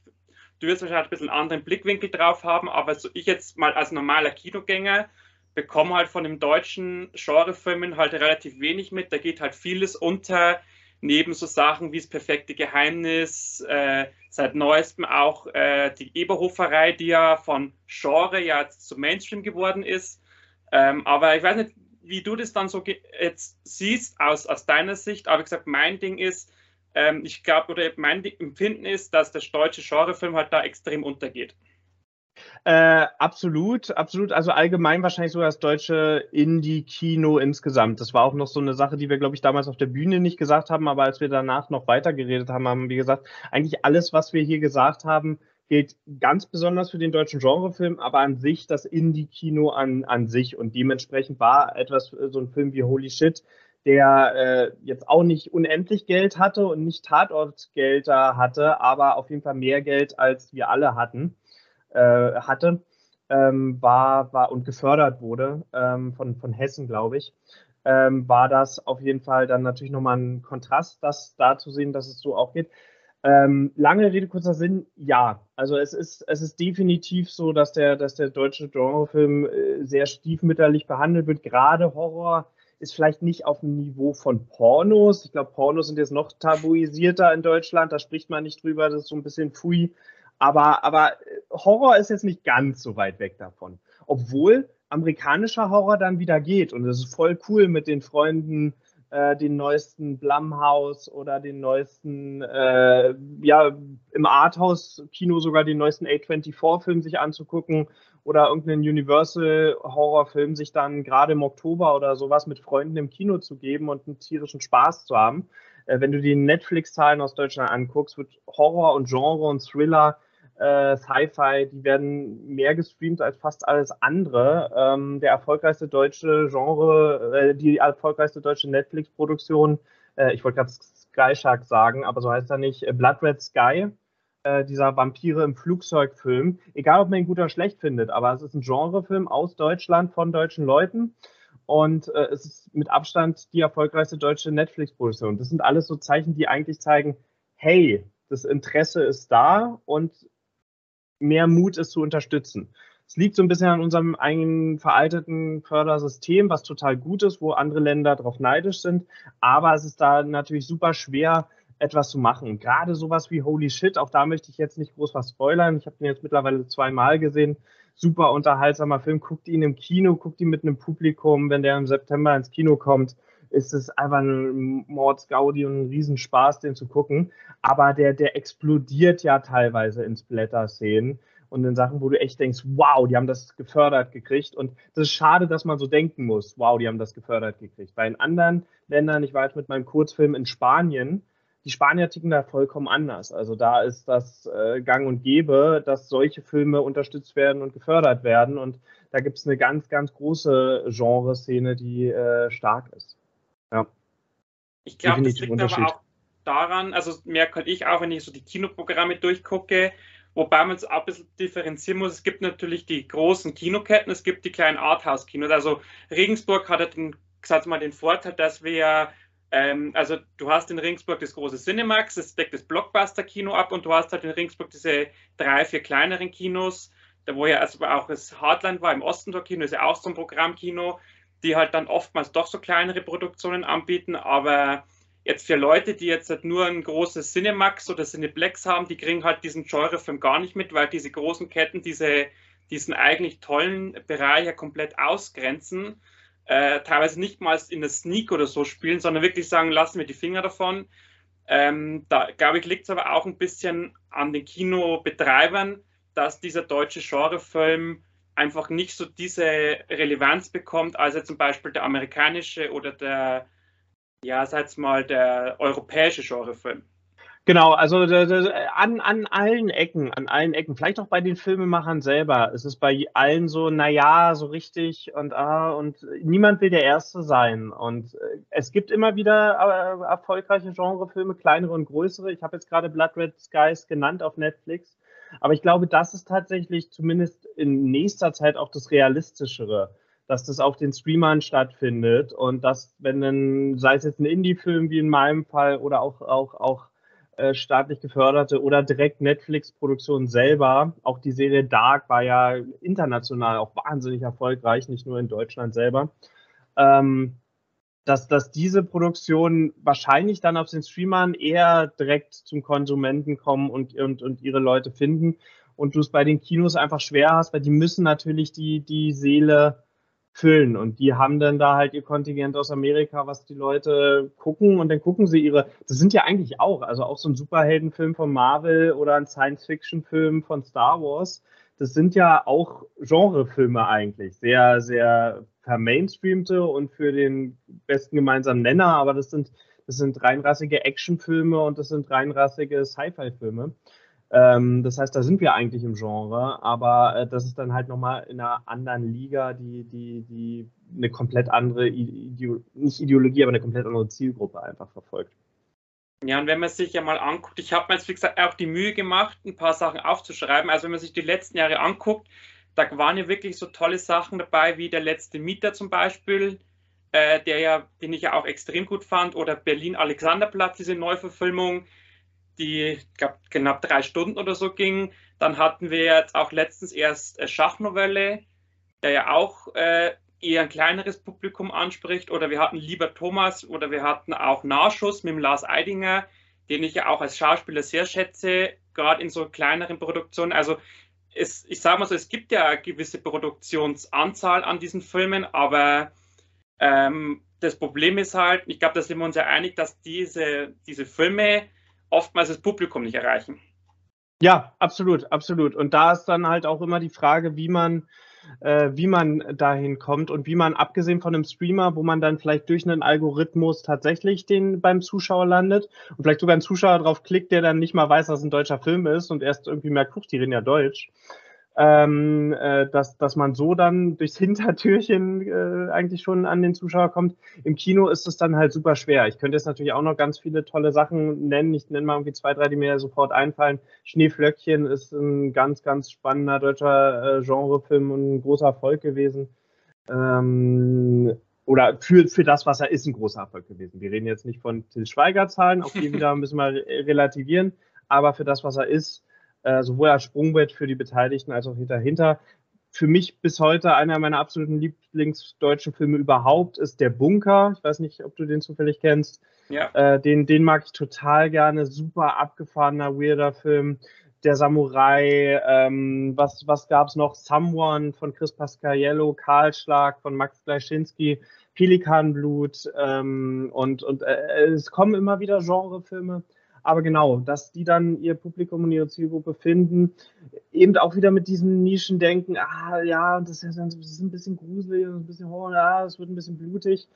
du wirst wahrscheinlich ein bisschen einen anderen Blickwinkel drauf haben, aber so ich jetzt mal als normaler Kinogänger bekomme halt von den deutschen Genrefilmen halt relativ wenig mit. Da geht halt vieles unter, neben so Sachen wie das perfekte Geheimnis, äh, seit neuestem auch äh, die Eberhoferei, die ja von Genre ja zum Mainstream geworden ist. Ähm, aber ich weiß nicht, wie du das dann so jetzt siehst aus, aus deiner Sicht. Aber wie gesagt, mein Ding ist, ähm, ich glaube, oder mein Empfinden ist, dass der deutsche Genrefilm halt da extrem untergeht. Äh, absolut, absolut. Also allgemein wahrscheinlich so das deutsche Indie-Kino insgesamt. Das war auch noch so eine Sache, die wir, glaube ich, damals auf der Bühne nicht gesagt haben, aber als wir danach noch weitergeredet haben, haben wir gesagt, eigentlich alles, was wir hier gesagt haben, gilt ganz besonders für den deutschen Genrefilm, aber an sich das Indie-Kino an, an sich. Und dementsprechend war etwas, so ein Film wie Holy Shit, der äh, jetzt auch nicht unendlich Geld hatte und nicht Tatortgelder hatte, aber auf jeden Fall mehr Geld, als wir alle hatten äh, hatte, ähm, war, war und gefördert wurde ähm, von, von Hessen, glaube ich, ähm, war das auf jeden Fall dann natürlich nochmal ein Kontrast, das da zu sehen, dass es so auch geht. Ähm, lange Rede, kurzer Sinn, ja. Also es ist, es ist definitiv so, dass der, dass der deutsche Genrefilm äh, sehr stiefmütterlich behandelt wird. Gerade Horror ist vielleicht nicht auf dem Niveau von Pornos. Ich glaube, Pornos sind jetzt noch tabuisierter in Deutschland, da spricht man nicht drüber, das ist so ein bisschen fui. Aber, aber äh, Horror ist jetzt nicht ganz so weit weg davon. Obwohl amerikanischer Horror dann wieder geht. Und es ist voll cool mit den Freunden, äh, den neuesten Blumhouse oder den neuesten, äh, ja, im Arthouse-Kino sogar den neuesten A24-Film sich anzugucken oder irgendeinen Universal-Horrorfilm sich dann gerade im Oktober oder sowas mit Freunden im Kino zu geben und einen tierischen Spaß zu haben. Äh, wenn du die Netflix-Zahlen aus Deutschland anguckst, wird Horror und Genre und Thriller äh, Sci-Fi, die werden mehr gestreamt als fast alles andere. Ähm, der erfolgreichste deutsche Genre, äh, die erfolgreichste deutsche Netflix-Produktion, äh, ich wollte gerade Sky Shark sagen, aber so heißt er nicht, äh, Blood Red Sky, äh, dieser Vampire im Flugzeugfilm. Egal, ob man ihn gut oder schlecht findet, aber es ist ein Genrefilm aus Deutschland von deutschen Leuten. Und äh, es ist mit Abstand die erfolgreichste deutsche Netflix-Produktion. Das sind alles so Zeichen, die eigentlich zeigen, hey, das Interesse ist da und mehr Mut ist zu unterstützen. Es liegt so ein bisschen an unserem eigenen veralteten Fördersystem, was total gut ist, wo andere Länder darauf neidisch sind. Aber es ist da natürlich super schwer, etwas zu machen. gerade sowas wie Holy Shit, auch da möchte ich jetzt nicht groß was spoilern. Ich habe den jetzt mittlerweile zweimal gesehen. Super unterhaltsamer Film. Guckt ihn im Kino, guckt ihn mit einem Publikum, wenn der im September ins Kino kommt ist es einfach ein Mordsgaudi und ein Riesenspaß, den zu gucken. Aber der, der explodiert ja teilweise in Splatter-Szenen und in Sachen, wo du echt denkst, wow, die haben das gefördert gekriegt. Und das ist schade, dass man so denken muss, wow, die haben das gefördert gekriegt. Bei in anderen Ländern, ich war jetzt mit meinem Kurzfilm in Spanien, die Spanier ticken da vollkommen anders. Also da ist das äh, gang und gäbe, dass solche Filme unterstützt werden und gefördert werden. Und da gibt es eine ganz, ganz große Genreszene, die äh, stark ist. Ja. Ich glaube, das liegt aber auch daran, also merke ich auch, wenn ich so die Kinoprogramme durchgucke, wobei man es auch ein bisschen differenzieren muss. Es gibt natürlich die großen Kinoketten, es gibt die kleinen Arthouse-Kinos. Also Regensburg hat ja den, sag mal, den Vorteil, dass wir ähm, also du hast in Regensburg das große Cinemax, das deckt das Blockbuster-Kino ab und du hast halt in Regensburg diese drei, vier kleineren Kinos, da wo ja also auch das Hardline war, im Ostendorf-Kino ist ja auch so ein Programmkino die halt dann oftmals doch so kleinere Produktionen anbieten, aber jetzt für Leute, die jetzt halt nur ein großes Cinemax oder Cineplex haben, die kriegen halt diesen Genrefilm gar nicht mit, weil diese großen Ketten diese, diesen eigentlich tollen Bereich ja komplett ausgrenzen, äh, teilweise nicht mal in der Sneak oder so spielen, sondern wirklich sagen, lassen wir die Finger davon. Ähm, da glaube ich, liegt es aber auch ein bisschen an den Kinobetreibern, dass dieser deutsche Genrefilm einfach nicht so diese Relevanz bekommt, als zum Beispiel der amerikanische oder der, ja, sag mal, der europäische Genrefilm. Genau, also an, an allen Ecken, an allen Ecken, vielleicht auch bei den Filmemachern selber, ist es bei allen so, naja, so richtig und ah, und niemand will der Erste sein. Und äh, es gibt immer wieder äh, erfolgreiche Genrefilme, kleinere und größere. Ich habe jetzt gerade Blood Red Skies genannt auf Netflix. Aber ich glaube, das ist tatsächlich zumindest in nächster Zeit auch das Realistischere dass das auf den Streamern stattfindet und dass, wenn dann, sei es jetzt ein Indie-Film wie in meinem Fall oder auch, auch, auch äh, staatlich geförderte oder direkt Netflix-Produktion selber. Auch die Serie Dark war ja international auch wahnsinnig erfolgreich, nicht nur in Deutschland selber. Ähm, dass, dass diese Produktionen wahrscheinlich dann auf den Streamern eher direkt zum Konsumenten kommen und, und, und ihre Leute finden und du es bei den Kinos einfach schwer hast, weil die müssen natürlich die, die Seele füllen. Und die haben dann da halt ihr Kontingent aus Amerika, was die Leute gucken und dann gucken sie ihre, das sind ja eigentlich auch, also auch so ein Superheldenfilm von Marvel oder ein Science-Fiction-Film von Star Wars. Das sind ja auch Genrefilme eigentlich, sehr, sehr vermainstreamte und für den besten gemeinsamen Nenner, aber das sind, das sind reinrassige Actionfilme und das sind reinrassige Sci-Fi-Filme. Ähm, das heißt, da sind wir eigentlich im Genre, aber äh, das ist dann halt nochmal in einer anderen Liga, die, die, die eine komplett andere, Ideo nicht Ideologie, aber eine komplett andere Zielgruppe einfach verfolgt. Ja, und wenn man sich ja mal anguckt, ich habe mir jetzt, wie gesagt, auch die Mühe gemacht, ein paar Sachen aufzuschreiben. Also wenn man sich die letzten Jahre anguckt, da waren ja wirklich so tolle Sachen dabei, wie der letzte Mieter zum Beispiel, äh, der ja, den ich ja auch extrem gut fand, oder Berlin-Alexanderplatz, diese Neuverfilmung die, glaube, knapp drei Stunden oder so ging. Dann hatten wir jetzt auch letztens erst äh, Schachnovelle, der ja auch äh, eher ein kleineres Publikum anspricht. Oder wir hatten Lieber Thomas oder wir hatten auch Nachschuss mit dem Lars Eidinger, den ich ja auch als Schauspieler sehr schätze, gerade in so kleineren Produktionen. Also es, ich sage mal so, es gibt ja eine gewisse Produktionsanzahl an diesen Filmen, aber ähm, das Problem ist halt, ich glaube, da sind wir uns ja einig, dass diese, diese Filme oftmals das Publikum nicht erreichen. Ja, absolut, absolut. Und da ist dann halt auch immer die Frage, wie man, äh, wie man dahin kommt und wie man, abgesehen von einem Streamer, wo man dann vielleicht durch einen Algorithmus tatsächlich den beim Zuschauer landet und vielleicht sogar ein Zuschauer drauf klickt, der dann nicht mal weiß, dass ein deutscher Film ist und erst irgendwie merkt, guck, die reden ja Deutsch ähm, äh, dass, dass man so dann durchs Hintertürchen äh, eigentlich schon an den Zuschauer kommt. Im Kino ist es dann halt super schwer. Ich könnte jetzt natürlich auch noch ganz viele tolle Sachen nennen. Ich nenne mal irgendwie zwei, drei, die mir sofort einfallen. Schneeflöckchen ist ein ganz, ganz spannender deutscher äh, Genrefilm und ein großer Erfolg gewesen. Ähm, oder für, für das, was er ist, ein großer Erfolg gewesen. Wir reden jetzt nicht von Till Schweiger Zahlen, auch die wieder müssen wir relativieren, aber für das, was er ist, äh, sowohl als Sprungbrett für die Beteiligten als auch dahinter. Für mich bis heute einer meiner absoluten Lieblingsdeutschen Filme überhaupt ist Der Bunker. Ich weiß nicht, ob du den zufällig kennst. Ja. Äh, den, den mag ich total gerne. Super abgefahrener, weirder Film. Der Samurai, ähm, was, was gab es noch? Someone von Chris Pascaliello, Kahlschlag von Max Gleischinski, Pelikanblut ähm, und, und äh, es kommen immer wieder Genrefilme. Aber genau, dass die dann ihr Publikum und ihre Zielgruppe finden, eben auch wieder mit diesem Nischendenken, ah ja, das ist, das ist ein bisschen gruselig, ein bisschen Horror, ja, es wird ein bisschen blutig.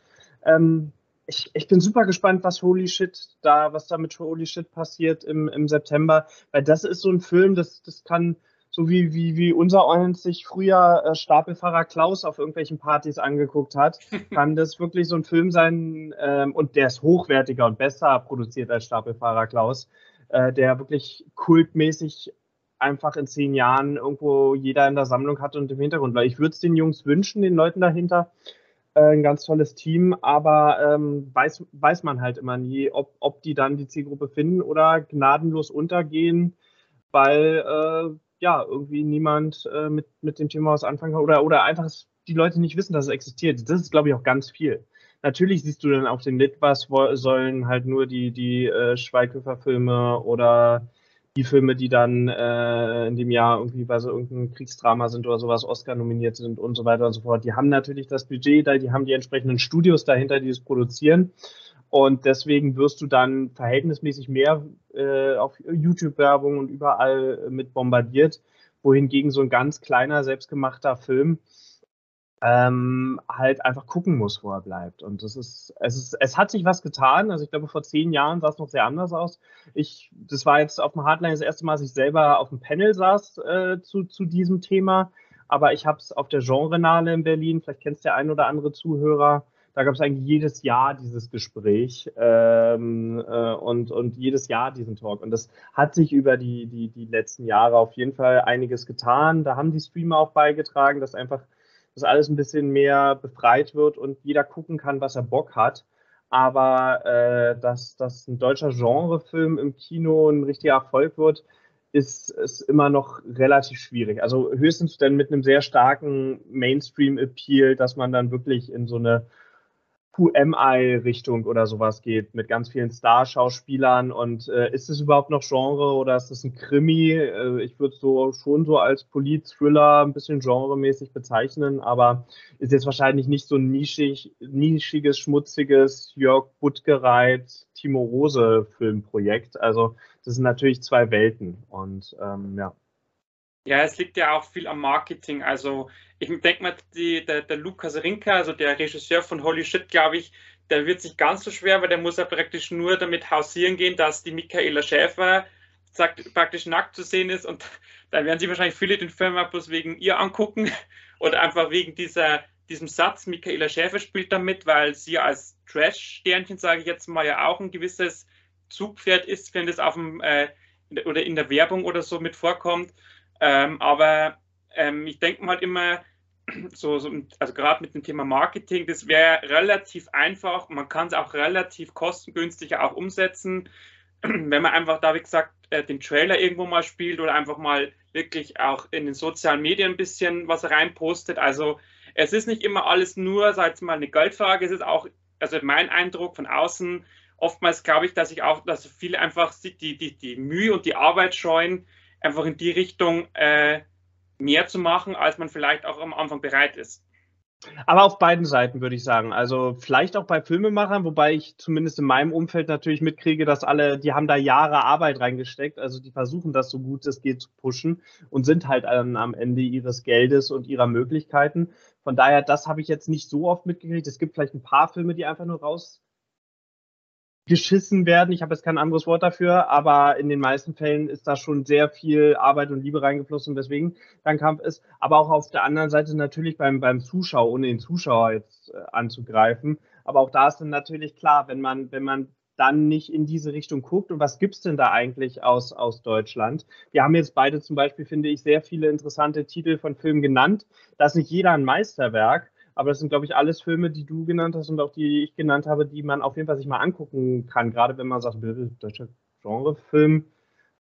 Ähm, ich, ich, bin super gespannt, was Holy Shit da, was da mit Holy Shit passiert im, im September, weil das ist so ein Film, das, das kann so wie, wie, wie unser Eins sich früher äh, Stapelfahrer Klaus auf irgendwelchen Partys angeguckt hat, kann das wirklich so ein Film sein ähm, und der ist hochwertiger und besser produziert als Stapelfahrer Klaus, äh, der wirklich kultmäßig einfach in zehn Jahren irgendwo jeder in der Sammlung hat und im Hintergrund. Weil ich würde es den Jungs wünschen, den Leuten dahinter, äh, ein ganz tolles Team, aber ähm, weiß, weiß man halt immer nie, ob, ob die dann die Zielgruppe finden oder gnadenlos untergehen, weil äh, ja, irgendwie niemand äh, mit, mit dem Thema was anfangen kann oder, oder einfach die Leute nicht wissen, dass es existiert. Das ist, glaube ich, auch ganz viel. Natürlich siehst du dann auf den Litwas-Säulen halt nur die, die äh, Schweighöfer-Filme oder die Filme, die dann äh, in dem Jahr irgendwie, weil sie irgendein Kriegsdrama sind oder sowas, Oscar nominiert sind und so weiter und so fort. Die haben natürlich das Budget da, die haben die entsprechenden Studios dahinter, die es produzieren. Und deswegen wirst du dann verhältnismäßig mehr äh, auf YouTube-Werbung und überall mit bombardiert, wohingegen so ein ganz kleiner, selbstgemachter Film ähm, halt einfach gucken muss, wo er bleibt. Und das ist, es ist, es hat sich was getan. Also ich glaube, vor zehn Jahren sah es noch sehr anders aus. Ich, das war jetzt auf dem Hardline das erste Mal, dass ich selber auf dem Panel saß äh, zu, zu diesem Thema. Aber ich habe es auf der Genrenale in Berlin, vielleicht kennst der ein oder andere Zuhörer, da gab es eigentlich jedes Jahr dieses Gespräch ähm, äh, und, und jedes Jahr diesen Talk. Und das hat sich über die, die, die letzten Jahre auf jeden Fall einiges getan. Da haben die Streamer auch beigetragen, dass einfach dass alles ein bisschen mehr befreit wird und jeder gucken kann, was er Bock hat. Aber äh, dass, dass ein deutscher Genrefilm im Kino ein richtiger Erfolg wird, ist, ist immer noch relativ schwierig. Also höchstens dann mit einem sehr starken Mainstream-Appeal, dass man dann wirklich in so eine QMI-Richtung oder sowas geht, mit ganz vielen Star-Schauspielern. Und äh, ist es überhaupt noch Genre oder ist es ein Krimi? Äh, ich würde es so schon so als Polit-Thriller ein bisschen genremäßig bezeichnen, aber ist jetzt wahrscheinlich nicht so ein nischig, nischiges, schmutziges Jörg Buttgereit, Timo Rose-Filmprojekt. Also das sind natürlich zwei Welten und ähm, ja. Ja, es liegt ja auch viel am Marketing. Also ich denke mal, die, der, der Lukas Rinker, also der Regisseur von Holy Shit, glaube ich, der wird sich ganz so schwer, weil der muss ja praktisch nur damit hausieren gehen, dass die Michaela Schäfer sagt, praktisch nackt zu sehen ist und dann werden sich wahrscheinlich viele den Film bloß wegen ihr angucken oder einfach wegen dieser, diesem Satz, Michaela Schäfer spielt damit, weil sie als Trash-Sternchen, sage ich jetzt mal, ja auch ein gewisses Zugpferd ist, wenn das auf dem äh, oder in der Werbung oder so mit vorkommt. Ähm, aber ähm, ich denke mal immer, so, so also gerade mit dem Thema Marketing, das wäre relativ einfach. Man kann es auch relativ kostengünstig auch umsetzen, wenn man einfach da, wie gesagt, äh, den Trailer irgendwo mal spielt oder einfach mal wirklich auch in den sozialen Medien ein bisschen was reinpostet. Also es ist nicht immer alles nur, sag ich mal, eine Geldfrage. Es ist auch, also mein Eindruck von außen, oftmals glaube ich, dass ich auch, dass viele einfach die, die, die Mühe und die Arbeit scheuen, einfach in die Richtung äh, mehr zu machen, als man vielleicht auch am Anfang bereit ist. Aber auf beiden Seiten würde ich sagen. Also vielleicht auch bei Filmemachern, wobei ich zumindest in meinem Umfeld natürlich mitkriege, dass alle, die haben da Jahre Arbeit reingesteckt. Also die versuchen das so gut es geht zu pushen und sind halt am Ende ihres Geldes und ihrer Möglichkeiten. Von daher, das habe ich jetzt nicht so oft mitgekriegt. Es gibt vielleicht ein paar Filme, die einfach nur raus geschissen werden. Ich habe jetzt kein anderes Wort dafür, aber in den meisten Fällen ist da schon sehr viel Arbeit und Liebe reingeflossen, weswegen dann Kampf ist. Aber auch auf der anderen Seite natürlich beim, beim Zuschauer, ohne den Zuschauer jetzt äh, anzugreifen. Aber auch da ist dann natürlich klar, wenn man, wenn man dann nicht in diese Richtung guckt. Und was gibt's denn da eigentlich aus, aus Deutschland? Wir haben jetzt beide zum Beispiel, finde ich, sehr viele interessante Titel von Filmen genannt. Da ist nicht jeder ein Meisterwerk, aber das sind, glaube ich, alles Filme, die du genannt hast und auch die ich genannt habe, die man auf jeden Fall sich mal angucken kann. Gerade wenn man sagt, deutscher Genrefilm,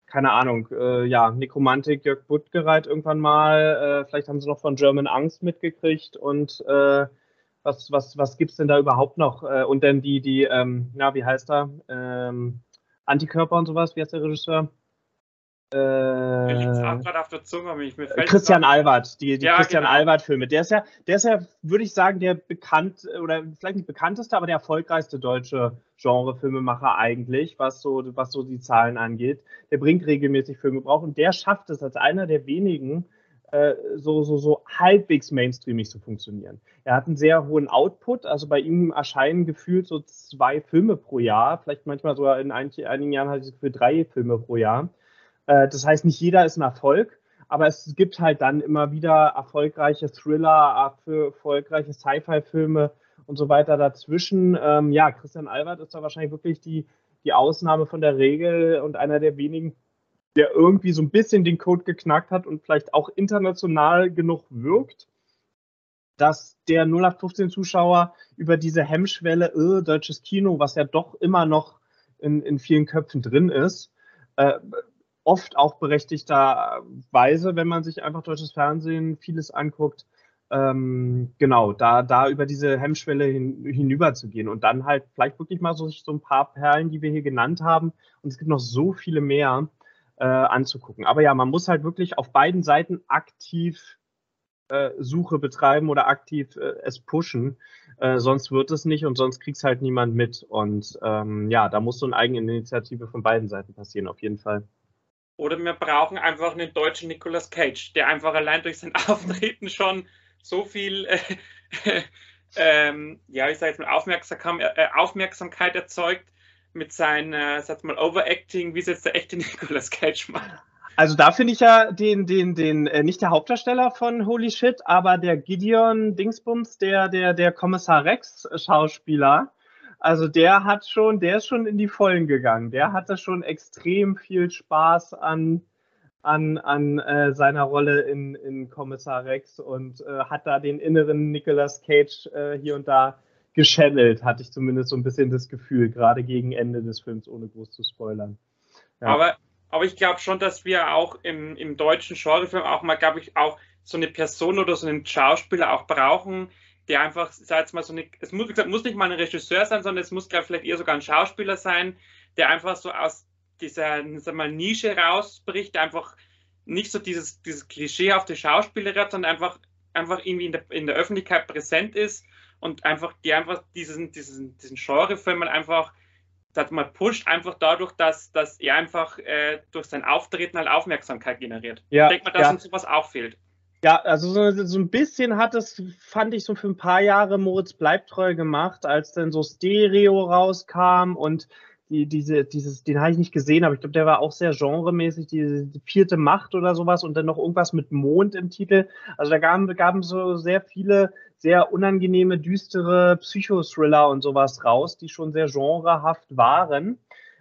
keine Ahnung, äh, ja, Nekromantik, Jörg Buttgereit irgendwann mal. Äh, vielleicht haben sie noch von German Angst mitgekriegt und äh, was, was, was gibt es denn da überhaupt noch? Äh, und dann die, die, ähm, na, wie heißt er? Ähm, Antikörper und sowas, wie heißt der Regisseur? Äh, Zunge, fällt Christian Albert, die, die ja, Christian genau. Albert-Filme. Der ist ja, der ist ja, würde ich sagen, der bekannt oder vielleicht nicht bekannteste, aber der erfolgreichste deutsche Genre-Filmemacher eigentlich, was so, was so die Zahlen angeht. Der bringt regelmäßig Filme braucht und der schafft es als einer der wenigen, äh, so, so, so halbwegs mainstreamig zu funktionieren. Er hat einen sehr hohen Output, also bei ihm erscheinen gefühlt so zwei Filme pro Jahr, vielleicht manchmal sogar in einigen Jahren hatte ich das Gefühl drei Filme pro Jahr. Äh, das heißt, nicht jeder ist ein Erfolg, aber es gibt halt dann immer wieder erfolgreiche Thriller, erfolgreiche Sci-Fi-Filme und so weiter dazwischen. Ähm, ja, Christian Albert ist da wahrscheinlich wirklich die, die Ausnahme von der Regel und einer der wenigen, der irgendwie so ein bisschen den Code geknackt hat und vielleicht auch international genug wirkt, dass der 0815-Zuschauer über diese Hemmschwelle, äh, deutsches Kino, was ja doch immer noch in, in vielen Köpfen drin ist, äh, oft auch berechtigterweise, wenn man sich einfach deutsches Fernsehen vieles anguckt, ähm, genau, da, da über diese Hemmschwelle hin, hinüber zu gehen und dann halt vielleicht wirklich mal so, so ein paar Perlen, die wir hier genannt haben, und es gibt noch so viele mehr, äh, anzugucken. Aber ja, man muss halt wirklich auf beiden Seiten aktiv äh, Suche betreiben oder aktiv äh, es pushen. Äh, sonst wird es nicht und sonst kriegt es halt niemand mit. Und ähm, ja, da muss so eine Eigeninitiative von beiden Seiten passieren, auf jeden Fall. Oder wir brauchen einfach einen deutschen Nicolas Cage, der einfach allein durch sein Auftreten schon so viel äh, ähm, ja, ich sage jetzt mal Aufmerksam, äh, Aufmerksamkeit erzeugt mit seinem, äh, sag mal, Overacting, wie es jetzt der echte Nicolas Cage macht. Also da finde ich ja den, den, den, äh, nicht der Hauptdarsteller von Holy Shit, aber der Gideon Dingsbums, der, der, der Kommissar Rex Schauspieler. Also der hat schon, der ist schon in die Vollen gegangen. Der hatte schon extrem viel Spaß an, an, an äh, seiner Rolle in, in Kommissar Rex und äh, hat da den inneren Nicolas Cage äh, hier und da geschändelt, hatte ich zumindest so ein bisschen das Gefühl, gerade gegen Ende des Films, ohne groß zu spoilern. Ja. Aber aber ich glaube schon, dass wir auch im, im deutschen Genrefilm auch mal, glaube ich, auch so eine Person oder so einen Schauspieler auch brauchen, der einfach, sag jetzt mal, so eine, es muss, gesagt, muss nicht mal ein Regisseur sein, sondern es muss, glaube vielleicht eher sogar ein Schauspieler sein, der einfach so aus dieser, sag mal, Nische rausbricht, der einfach nicht so dieses, dieses Klischee auf die Schauspieler hat, sondern einfach, einfach irgendwie in der, in der Öffentlichkeit präsent ist und einfach, die einfach diesen, diesen, diesen Genrefilm einfach dass man pusht einfach dadurch, dass, dass er einfach äh, durch sein Auftreten halt Aufmerksamkeit generiert. Ja, ich denke mal, dass ja. uns sowas auch fehlt. Ja, also so, so, ein bisschen hat es, fand ich so für ein paar Jahre Moritz Bleibtreu gemacht, als dann so Stereo rauskam und die, diese, dieses, den habe ich nicht gesehen, aber ich glaube, der war auch sehr genremäßig, die, die, vierte Macht oder sowas und dann noch irgendwas mit Mond im Titel. Also da gaben, gaben so sehr viele sehr unangenehme, düstere Psychothriller und sowas raus, die schon sehr genrehaft waren.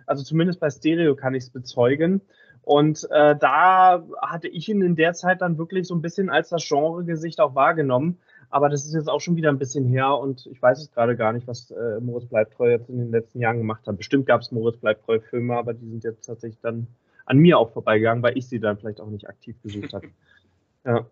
Also zumindest bei Stereo kann ich es bezeugen. Und äh, da hatte ich ihn in der Zeit dann wirklich so ein bisschen als das Genregesicht auch wahrgenommen. Aber das ist jetzt auch schon wieder ein bisschen her und ich weiß es gerade gar nicht, was äh, Moritz Bleibtreu jetzt in den letzten Jahren gemacht hat. Bestimmt gab es Moritz Bleibtreu-Filme, aber die sind jetzt tatsächlich dann an mir auch vorbeigegangen, weil ich sie dann vielleicht auch nicht aktiv gesucht habe. Ja.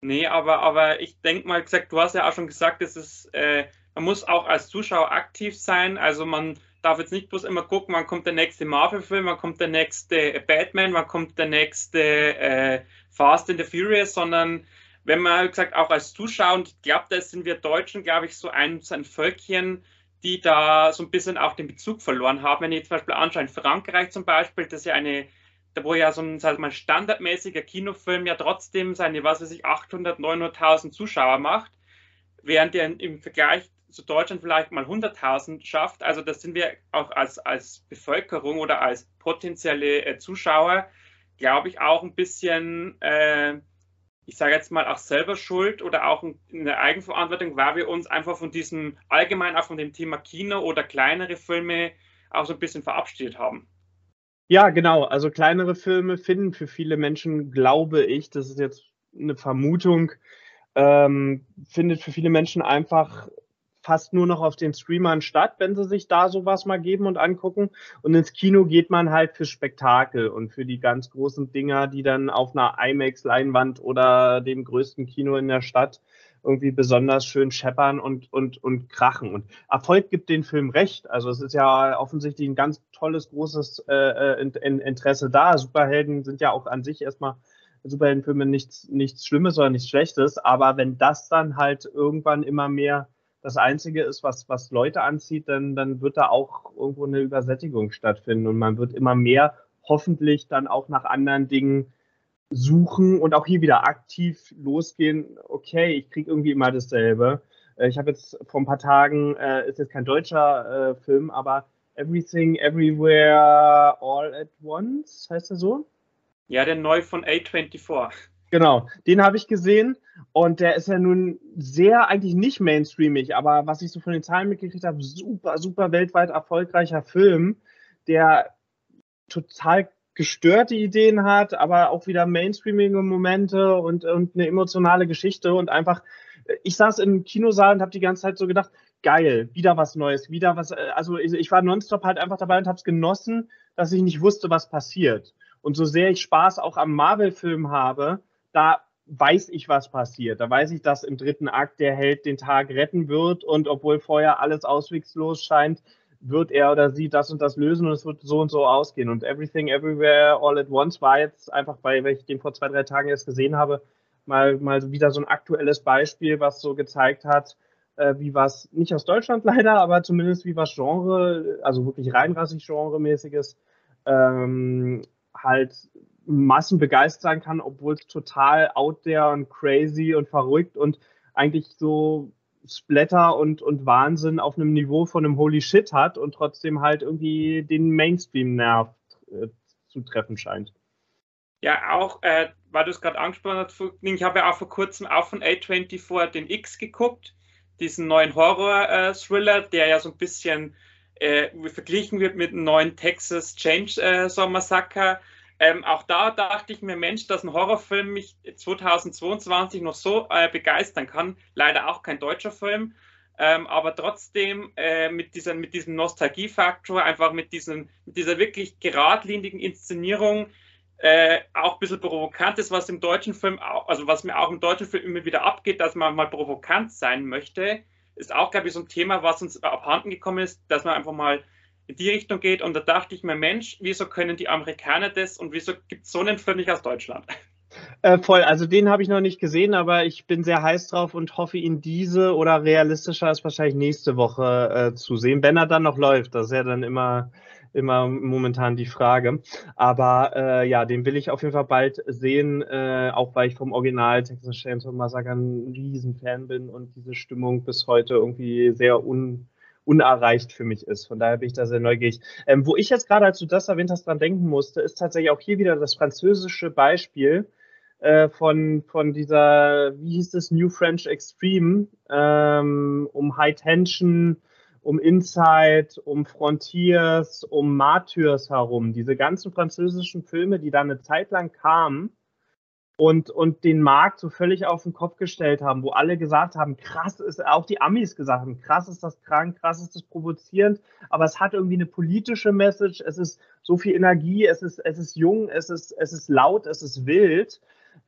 Nee, aber, aber ich denke mal, gesagt, du hast ja auch schon gesagt, es ist, äh, man muss auch als Zuschauer aktiv sein. Also man darf jetzt nicht bloß immer gucken, wann kommt der nächste Marvel-Film, wann kommt der nächste Batman, wann kommt der nächste äh, Fast and the Furious, sondern wenn man halt gesagt auch als Zuschauer, und ich glaube, da sind wir Deutschen, glaube ich, so ein, so ein Völkchen, die da so ein bisschen auch den Bezug verloren haben. Wenn ich zum Beispiel anschaue, in Frankreich zum Beispiel, das ist ja eine, da wo ja so ein, sag mal, standardmäßiger Kinofilm ja trotzdem seine, was weiß ich, 800, 900.000 Zuschauer macht, während der im Vergleich zu Deutschland vielleicht mal 100.000 schafft. Also das sind wir auch als, als Bevölkerung oder als potenzielle äh, Zuschauer, glaube ich, auch ein bisschen äh, ich sage jetzt mal, auch selber schuld oder auch in der Eigenverantwortung, weil wir uns einfach von diesem, allgemein auch von dem Thema Kino oder kleinere Filme auch so ein bisschen verabschiedet haben. Ja, genau. Also kleinere Filme finden für viele Menschen, glaube ich, das ist jetzt eine Vermutung, ähm, findet für viele Menschen einfach fast nur noch auf den Streamern statt, wenn sie sich da sowas mal geben und angucken. Und ins Kino geht man halt für Spektakel und für die ganz großen Dinger, die dann auf einer IMAX-Leinwand oder dem größten Kino in der Stadt irgendwie besonders schön scheppern und, und, und krachen. Und Erfolg gibt den Film recht. Also es ist ja offensichtlich ein ganz tolles, großes äh, äh Interesse da. Superhelden sind ja auch an sich erstmal Superheldenfilme nichts, nichts Schlimmes oder nichts Schlechtes. Aber wenn das dann halt irgendwann immer mehr das Einzige ist, was, was Leute anzieht, dann, dann wird da auch irgendwo eine Übersättigung stattfinden und man wird immer mehr hoffentlich dann auch nach anderen Dingen suchen und auch hier wieder aktiv losgehen. Okay, ich kriege irgendwie immer dasselbe. Äh, ich habe jetzt vor ein paar Tagen, äh, ist jetzt kein deutscher äh, Film, aber Everything, Everywhere, All at Once, heißt er so? Ja, der neu von A24. Genau, den habe ich gesehen und der ist ja nun sehr eigentlich nicht mainstreamig, aber was ich so von den Zahlen mitgekriegt habe, super, super weltweit erfolgreicher Film, der total gestörte Ideen hat, aber auch wieder mainstreamige Momente und, und eine emotionale Geschichte und einfach, ich saß im Kinosaal und habe die ganze Zeit so gedacht, geil, wieder was Neues, wieder was, also ich, ich war nonstop halt einfach dabei und habe es genossen, dass ich nicht wusste, was passiert. Und so sehr ich Spaß auch am Marvel-Film habe, da weiß ich, was passiert. Da weiß ich, dass im dritten Akt der Held den Tag retten wird und obwohl vorher alles auswegslos scheint, wird er oder sie das und das lösen und es wird so und so ausgehen. Und Everything Everywhere All at Once war jetzt einfach, weil ich den vor zwei, drei Tagen erst gesehen habe, mal, mal wieder so ein aktuelles Beispiel, was so gezeigt hat, äh, wie was, nicht aus Deutschland leider, aber zumindest wie was Genre, also wirklich reinrassig Genremäßiges, ähm, halt Massen begeistern kann, obwohl es total out there und crazy und verrückt und eigentlich so Splatter und, und Wahnsinn auf einem Niveau von einem Holy Shit hat und trotzdem halt irgendwie den Mainstream-Nerv äh, zu treffen scheint. Ja, auch, äh, weil du es gerade angesprochen hast, ich habe ja auch vor kurzem auch von A24 den X geguckt, diesen neuen Horror-Thriller, äh, der ja so ein bisschen äh, verglichen wird mit dem neuen Texas Chainsaw äh, Massacre. Ähm, auch da dachte ich mir, Mensch, dass ein Horrorfilm mich 2022 noch so äh, begeistern kann. Leider auch kein deutscher Film, ähm, aber trotzdem äh, mit, dieser, mit diesem Nostalgiefaktor, einfach mit, diesen, mit dieser wirklich geradlinigen Inszenierung, äh, auch ein bisschen provokant ist, was im deutschen Film, also was mir auch im deutschen Film immer wieder abgeht, dass man mal provokant sein möchte, ist auch, glaube ich, so ein Thema, was uns abhanden gekommen ist, dass man einfach mal in die Richtung geht. Und da dachte ich mir, Mensch, wieso können die Amerikaner das und wieso gibt es so einen Film nicht aus Deutschland? Äh, voll, also den habe ich noch nicht gesehen, aber ich bin sehr heiß drauf und hoffe, ihn diese oder realistischer ist wahrscheinlich nächste Woche äh, zu sehen, wenn er dann noch läuft. Das ist ja dann immer, immer momentan die Frage. Aber äh, ja, den will ich auf jeden Fall bald sehen, äh, auch weil ich vom Original Texas Chainsaw Massacre ein Riesenfan bin und diese Stimmung bis heute irgendwie sehr un unerreicht für mich ist. Von daher bin ich da sehr neugierig. Ähm, wo ich jetzt gerade, als du das erwähnt hast, dran denken musste, ist tatsächlich auch hier wieder das französische Beispiel äh, von, von dieser, wie hieß es, New French Extreme, ähm, um High Tension, um Inside, um Frontiers, um Martyrs herum. Diese ganzen französischen Filme, die da eine Zeit lang kamen, und, und den Markt so völlig auf den Kopf gestellt haben, wo alle gesagt haben, krass ist, auch die Amis gesagt haben, krass ist das krank, krass ist das provozierend, aber es hat irgendwie eine politische Message, es ist so viel Energie, es ist, es ist jung, es ist, es ist laut, es ist wild.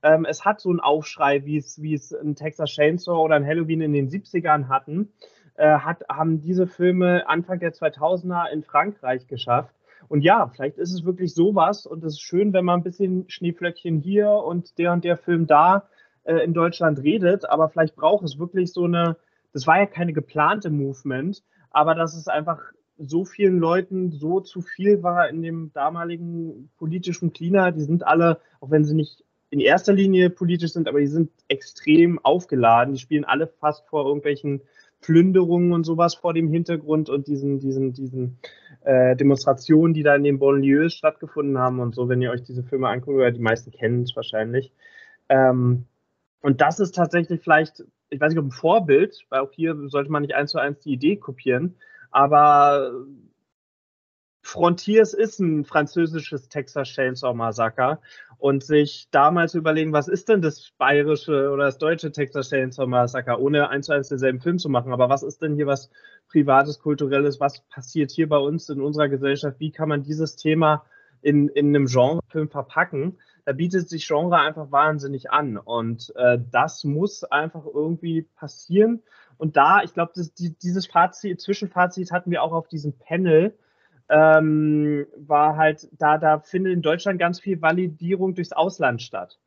Ähm, es hat so einen Aufschrei, wie es, wie es ein Texas Chainsaw oder ein Halloween in den 70ern hatten, äh, hat, haben diese Filme Anfang der 2000er in Frankreich geschafft. Und ja, vielleicht ist es wirklich sowas und es ist schön, wenn man ein bisschen Schneeflöckchen hier und der und der Film da äh, in Deutschland redet, aber vielleicht braucht es wirklich so eine, das war ja keine geplante Movement, aber dass es einfach so vielen Leuten so zu viel war in dem damaligen politischen Klima, die sind alle, auch wenn sie nicht in erster Linie politisch sind, aber die sind extrem aufgeladen, die spielen alle fast vor irgendwelchen Plünderungen und sowas vor dem Hintergrund und diesen, diesen, diesen äh, Demonstrationen, die da in den Banlieues stattgefunden haben und so, wenn ihr euch diese Filme anguckt, oder die meisten kennen es wahrscheinlich. Ähm, und das ist tatsächlich vielleicht, ich weiß nicht, ob ein Vorbild, weil auch hier sollte man nicht eins zu eins die Idee kopieren, aber Frontiers ist ein französisches Texas Chainsaw Massacre und sich damals überlegen, was ist denn das bayerische oder das deutsche Texas Chainsaw Massacre, ohne eins zu eins denselben Film zu machen. Aber was ist denn hier was privates, kulturelles, was passiert hier bei uns in unserer Gesellschaft? Wie kann man dieses Thema in, in einem Genrefilm verpacken? Da bietet sich Genre einfach wahnsinnig an und äh, das muss einfach irgendwie passieren. Und da, ich glaube, die, dieses Fazit, Zwischenfazit hatten wir auch auf diesem Panel, ähm, war halt, da, da findet in Deutschland ganz viel Validierung durchs Ausland statt.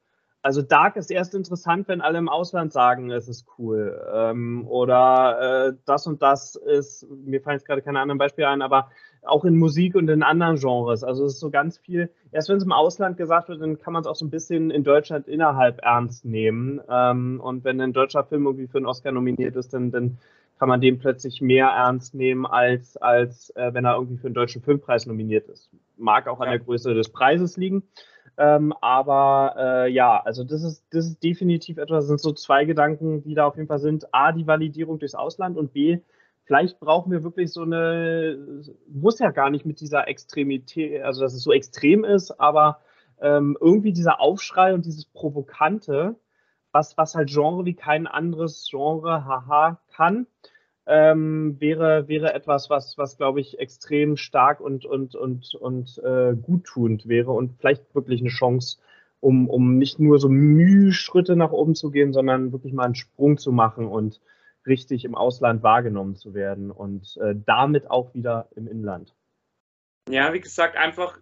Also Dark ist erst interessant, wenn alle im Ausland sagen, es ist cool. Ähm, oder äh, das und das ist, mir fallen jetzt gerade keine anderen Beispiele ein, aber auch in Musik und in anderen Genres. Also es ist so ganz viel, erst wenn es im Ausland gesagt wird, dann kann man es auch so ein bisschen in Deutschland innerhalb ernst nehmen. Ähm, und wenn ein deutscher Film irgendwie für einen Oscar nominiert ist, dann, dann kann man den plötzlich mehr ernst nehmen, als, als äh, wenn er irgendwie für einen deutschen Filmpreis nominiert ist. Mag auch an ja. der Größe des Preises liegen. Ähm, aber äh, ja, also das ist, das ist definitiv etwas, das sind so zwei Gedanken, die da auf jeden Fall sind. A, die Validierung durchs Ausland und B, vielleicht brauchen wir wirklich so eine, muss ja gar nicht mit dieser Extremität, also dass es so extrem ist, aber ähm, irgendwie dieser Aufschrei und dieses Provokante, was, was halt Genre wie kein anderes Genre, haha, kann, ähm, wäre, wäre etwas, was, was glaube ich, extrem stark und, und, und, und äh, guttunend wäre und vielleicht wirklich eine Chance, um, um nicht nur so Mühschritte nach oben zu gehen, sondern wirklich mal einen Sprung zu machen und richtig im Ausland wahrgenommen zu werden und äh, damit auch wieder im Inland. Ja, wie gesagt, einfach,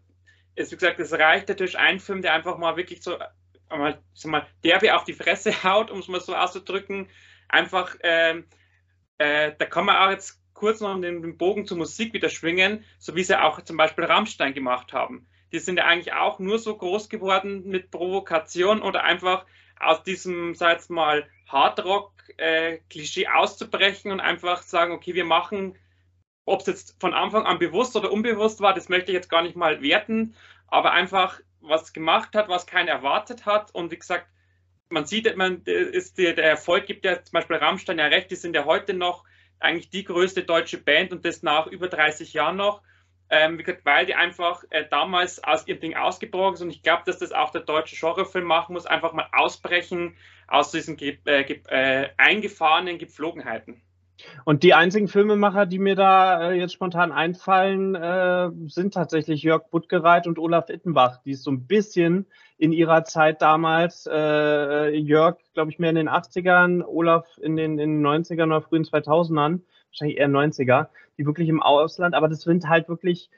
ist, wie gesagt, es reicht natürlich ein Film, der einfach mal wirklich so mal, mal derbe auf die Fresse haut, um es mal so auszudrücken. Einfach, ähm, äh, da kann man auch jetzt kurz noch den Bogen zur Musik wieder schwingen, so wie sie auch zum Beispiel Rammstein gemacht haben. Die sind ja eigentlich auch nur so groß geworden mit Provokation oder einfach aus diesem, sag jetzt mal, Hardrock-Klischee äh, auszubrechen und einfach sagen, okay, wir machen, ob es jetzt von Anfang an bewusst oder unbewusst war, das möchte ich jetzt gar nicht mal werten, aber einfach was gemacht hat, was keiner erwartet hat und wie gesagt, man sieht, man ist der, der Erfolg gibt ja zum Beispiel Rammstein ja recht, die sind ja heute noch eigentlich die größte deutsche Band und das nach über 30 Jahren noch. Ähm, gesagt, weil die einfach äh, damals aus ihrem Ding ausgebrochen sind. Und ich glaube, dass das auch der deutsche Genrefilm machen muss, einfach mal ausbrechen aus diesen äh, äh, eingefahrenen Gepflogenheiten. Und die einzigen Filmemacher, die mir da äh, jetzt spontan einfallen, äh, sind tatsächlich Jörg Buttgereit und Olaf Ittenbach, die es so ein bisschen in ihrer Zeit damals, äh, Jörg, glaube ich, mehr in den 80ern, Olaf in den, in den 90ern oder frühen 2000ern, wahrscheinlich eher 90er, die wirklich im Ausland, aber das sind halt wirklich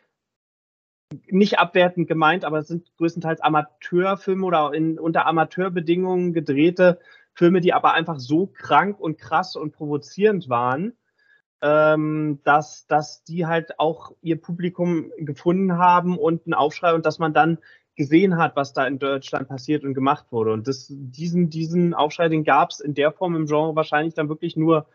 nicht abwertend gemeint, aber es sind größtenteils Amateurfilme oder in, unter Amateurbedingungen gedrehte Filme, die aber einfach so krank und krass und provozierend waren, ähm, dass, dass die halt auch ihr Publikum gefunden haben und einen Aufschrei und dass man dann gesehen hat, was da in Deutschland passiert und gemacht wurde. Und das, diesen, diesen Aufschrei, den gab es in der Form im Genre wahrscheinlich dann wirklich nur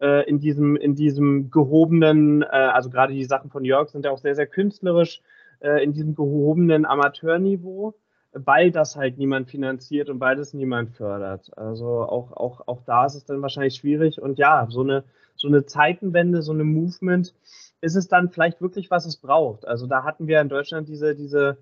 äh, in diesem, in diesem gehobenen, äh, also gerade die Sachen von Jörg sind ja auch sehr, sehr künstlerisch, äh, in diesem gehobenen Amateurniveau weil das halt niemand finanziert und weil das niemand fördert. Also auch, auch, auch da ist es dann wahrscheinlich schwierig. Und ja, so eine, so eine Zeitenwende, so eine Movement, ist es dann vielleicht wirklich, was es braucht. Also da hatten wir in Deutschland diese, diese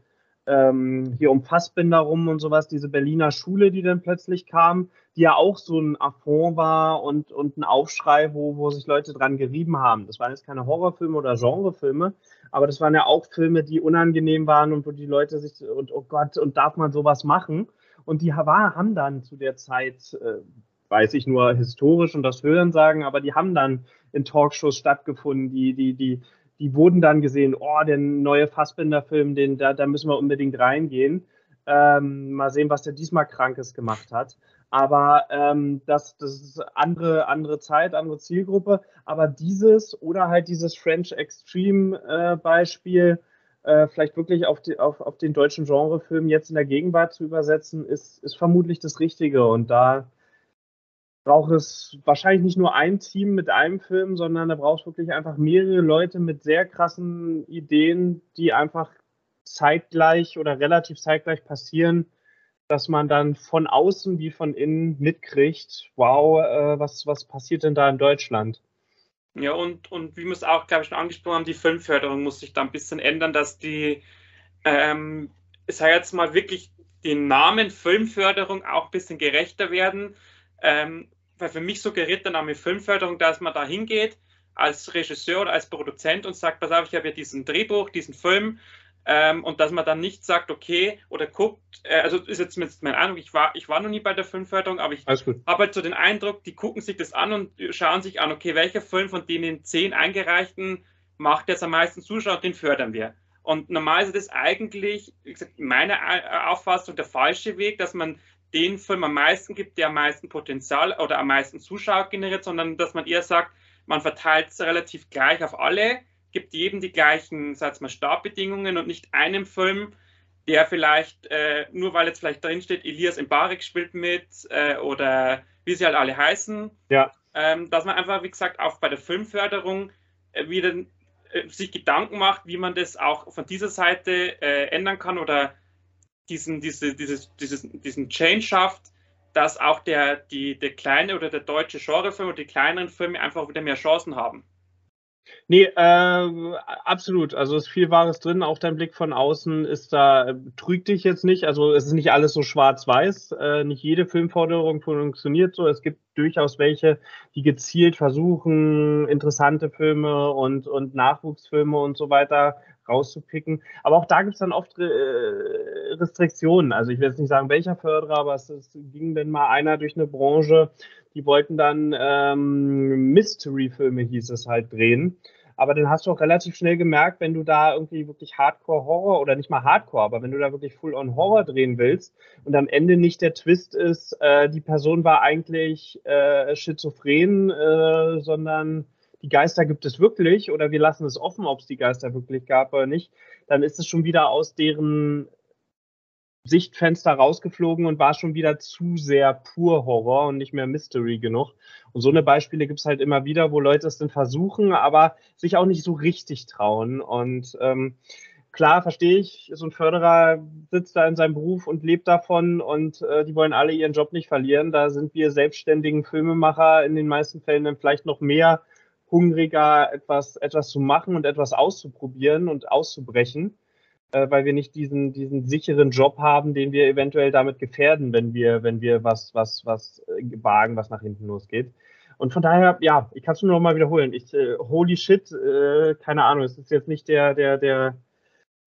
ähm, hier um Fassbinder rum und sowas, diese Berliner Schule, die dann plötzlich kam, die ja auch so ein Affront war und, und ein Aufschrei, wo, wo sich Leute dran gerieben haben. Das waren jetzt keine Horrorfilme oder Genrefilme, aber das waren ja auch Filme, die unangenehm waren und wo die Leute sich, und oh Gott, und darf man sowas machen? Und die war, haben dann zu der Zeit, äh, weiß ich nur historisch und das Hören sagen, aber die haben dann in Talkshows stattgefunden, die, die, die, die wurden dann gesehen, oh, der neue Fassbinder-Film, den, da, da müssen wir unbedingt reingehen. Ähm, mal sehen, was der diesmal Krankes gemacht hat. Aber ähm, das, das ist andere, andere Zeit, andere Zielgruppe. Aber dieses oder halt dieses French Extreme äh, Beispiel, äh, vielleicht wirklich auf, die, auf, auf den deutschen Genrefilm jetzt in der Gegenwart zu übersetzen, ist, ist vermutlich das Richtige. Und da braucht es wahrscheinlich nicht nur ein Team mit einem Film, sondern da braucht es wirklich einfach mehrere Leute mit sehr krassen Ideen, die einfach zeitgleich oder relativ zeitgleich passieren, dass man dann von außen wie von innen mitkriegt, wow, äh, was, was passiert denn da in Deutschland? Ja, und, und wie wir es auch, glaube ich, schon angesprochen haben, die Filmförderung muss sich da ein bisschen ändern, dass die, ähm, ich sage jetzt mal wirklich, den Namen Filmförderung auch ein bisschen gerechter werden. Ähm, weil für mich suggeriert der Name Filmförderung, dass man da hingeht als Regisseur oder als Produzent und sagt, pass auf, ich habe ja diesen Drehbuch, diesen Film ähm, und dass man dann nicht sagt, okay, oder guckt, äh, also ist jetzt mein Eindruck, ich war, ich war noch nie bei der Filmförderung, aber ich habe halt so den Eindruck, die gucken sich das an und schauen sich an, okay, welcher Film von den zehn eingereichten macht jetzt am meisten Zuschauer den fördern wir. Und normal ist das eigentlich, wie gesagt, meiner Auffassung der falsche Weg, dass man den Film am meisten gibt, der am meisten Potenzial oder am meisten Zuschauer generiert, sondern dass man eher sagt, man verteilt es relativ gleich auf alle, gibt jedem die gleichen, sag mal, Startbedingungen und nicht einem Film, der vielleicht, äh, nur weil jetzt vielleicht drinsteht, Elias Mbarek spielt mit äh, oder wie sie halt alle heißen, ja. ähm, dass man einfach, wie gesagt, auch bei der Filmförderung äh, wieder äh, sich Gedanken macht, wie man das auch von dieser Seite äh, ändern kann oder diesen, diese, dieses, dieses, diesen Change schafft, dass auch der, die, der kleine oder der deutsche Genrefilm oder die kleineren Filme einfach wieder mehr Chancen haben. Nee, äh, absolut. Also ist viel Wahres drin. Auch dein Blick von außen ist da, trügt dich jetzt nicht. Also es ist nicht alles so schwarz-weiß. Äh, nicht jede Filmforderung funktioniert so. Es gibt durchaus welche, die gezielt versuchen, interessante Filme und, und Nachwuchsfilme und so weiter rauszupicken. Aber auch da gibt es dann oft äh, Restriktionen. Also ich will jetzt nicht sagen, welcher Förderer, aber es, es ging denn mal einer durch eine Branche, die wollten dann ähm, Mystery-Filme, hieß es halt, drehen. Aber dann hast du auch relativ schnell gemerkt, wenn du da irgendwie wirklich Hardcore-Horror oder nicht mal Hardcore, aber wenn du da wirklich Full-on-Horror drehen willst und am Ende nicht der Twist ist, äh, die Person war eigentlich äh, schizophren, äh, sondern die Geister gibt es wirklich oder wir lassen es offen, ob es die Geister wirklich gab oder nicht, dann ist es schon wieder aus deren Sichtfenster rausgeflogen und war schon wieder zu sehr pur Horror und nicht mehr Mystery genug. Und so eine Beispiele gibt es halt immer wieder, wo Leute es dann versuchen, aber sich auch nicht so richtig trauen. Und ähm, klar, verstehe ich, so ein Förderer sitzt da in seinem Beruf und lebt davon und äh, die wollen alle ihren Job nicht verlieren. Da sind wir selbstständigen Filmemacher in den meisten Fällen dann vielleicht noch mehr hungriger, etwas, etwas zu machen und etwas auszuprobieren und auszubrechen äh, weil wir nicht diesen, diesen sicheren Job haben, den wir eventuell damit gefährden, wenn wir, wenn wir was, was, was äh, wagen, was nach hinten losgeht. Und von daher, ja, ich kann es nur noch mal wiederholen. Ich, äh, holy shit, äh, keine Ahnung, es ist jetzt nicht der, der, der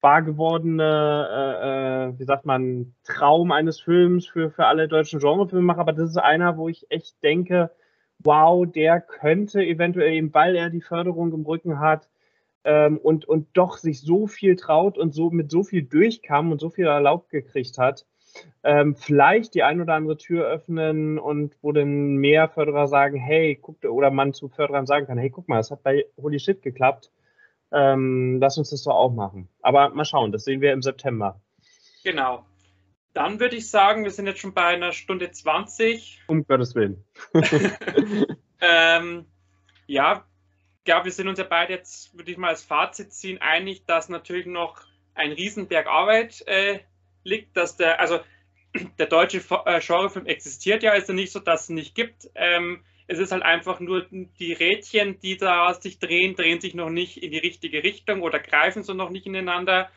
wahr gewordene, äh, äh, wie sagt man, Traum eines Films für, für alle deutschen Genrefilmemacher, aber das ist einer, wo ich echt denke, wow, der könnte eventuell eben, weil er die Förderung im Rücken hat, ähm, und, und doch sich so viel traut und so mit so viel durchkam und so viel erlaubt gekriegt hat, ähm, vielleicht die ein oder andere Tür öffnen und wo dann mehr Förderer sagen, hey, guck, oder man zu Förderern sagen kann, hey, guck mal, es hat bei Holy Shit geklappt, ähm, lass uns das doch auch machen. Aber mal schauen, das sehen wir im September. Genau. Dann würde ich sagen, wir sind jetzt schon bei einer Stunde 20. Um Gottes Willen. ähm, ja, glaube, wir sind uns ja beide jetzt, würde ich mal als Fazit ziehen, einig, dass natürlich noch ein Riesenberg Arbeit äh, liegt, dass der, also der deutsche äh, Genrefilm existiert ja, ist ja nicht so, dass es nicht gibt. Ähm, es ist halt einfach nur die Rädchen, die da sich drehen, drehen sich noch nicht in die richtige Richtung oder greifen so noch nicht ineinander.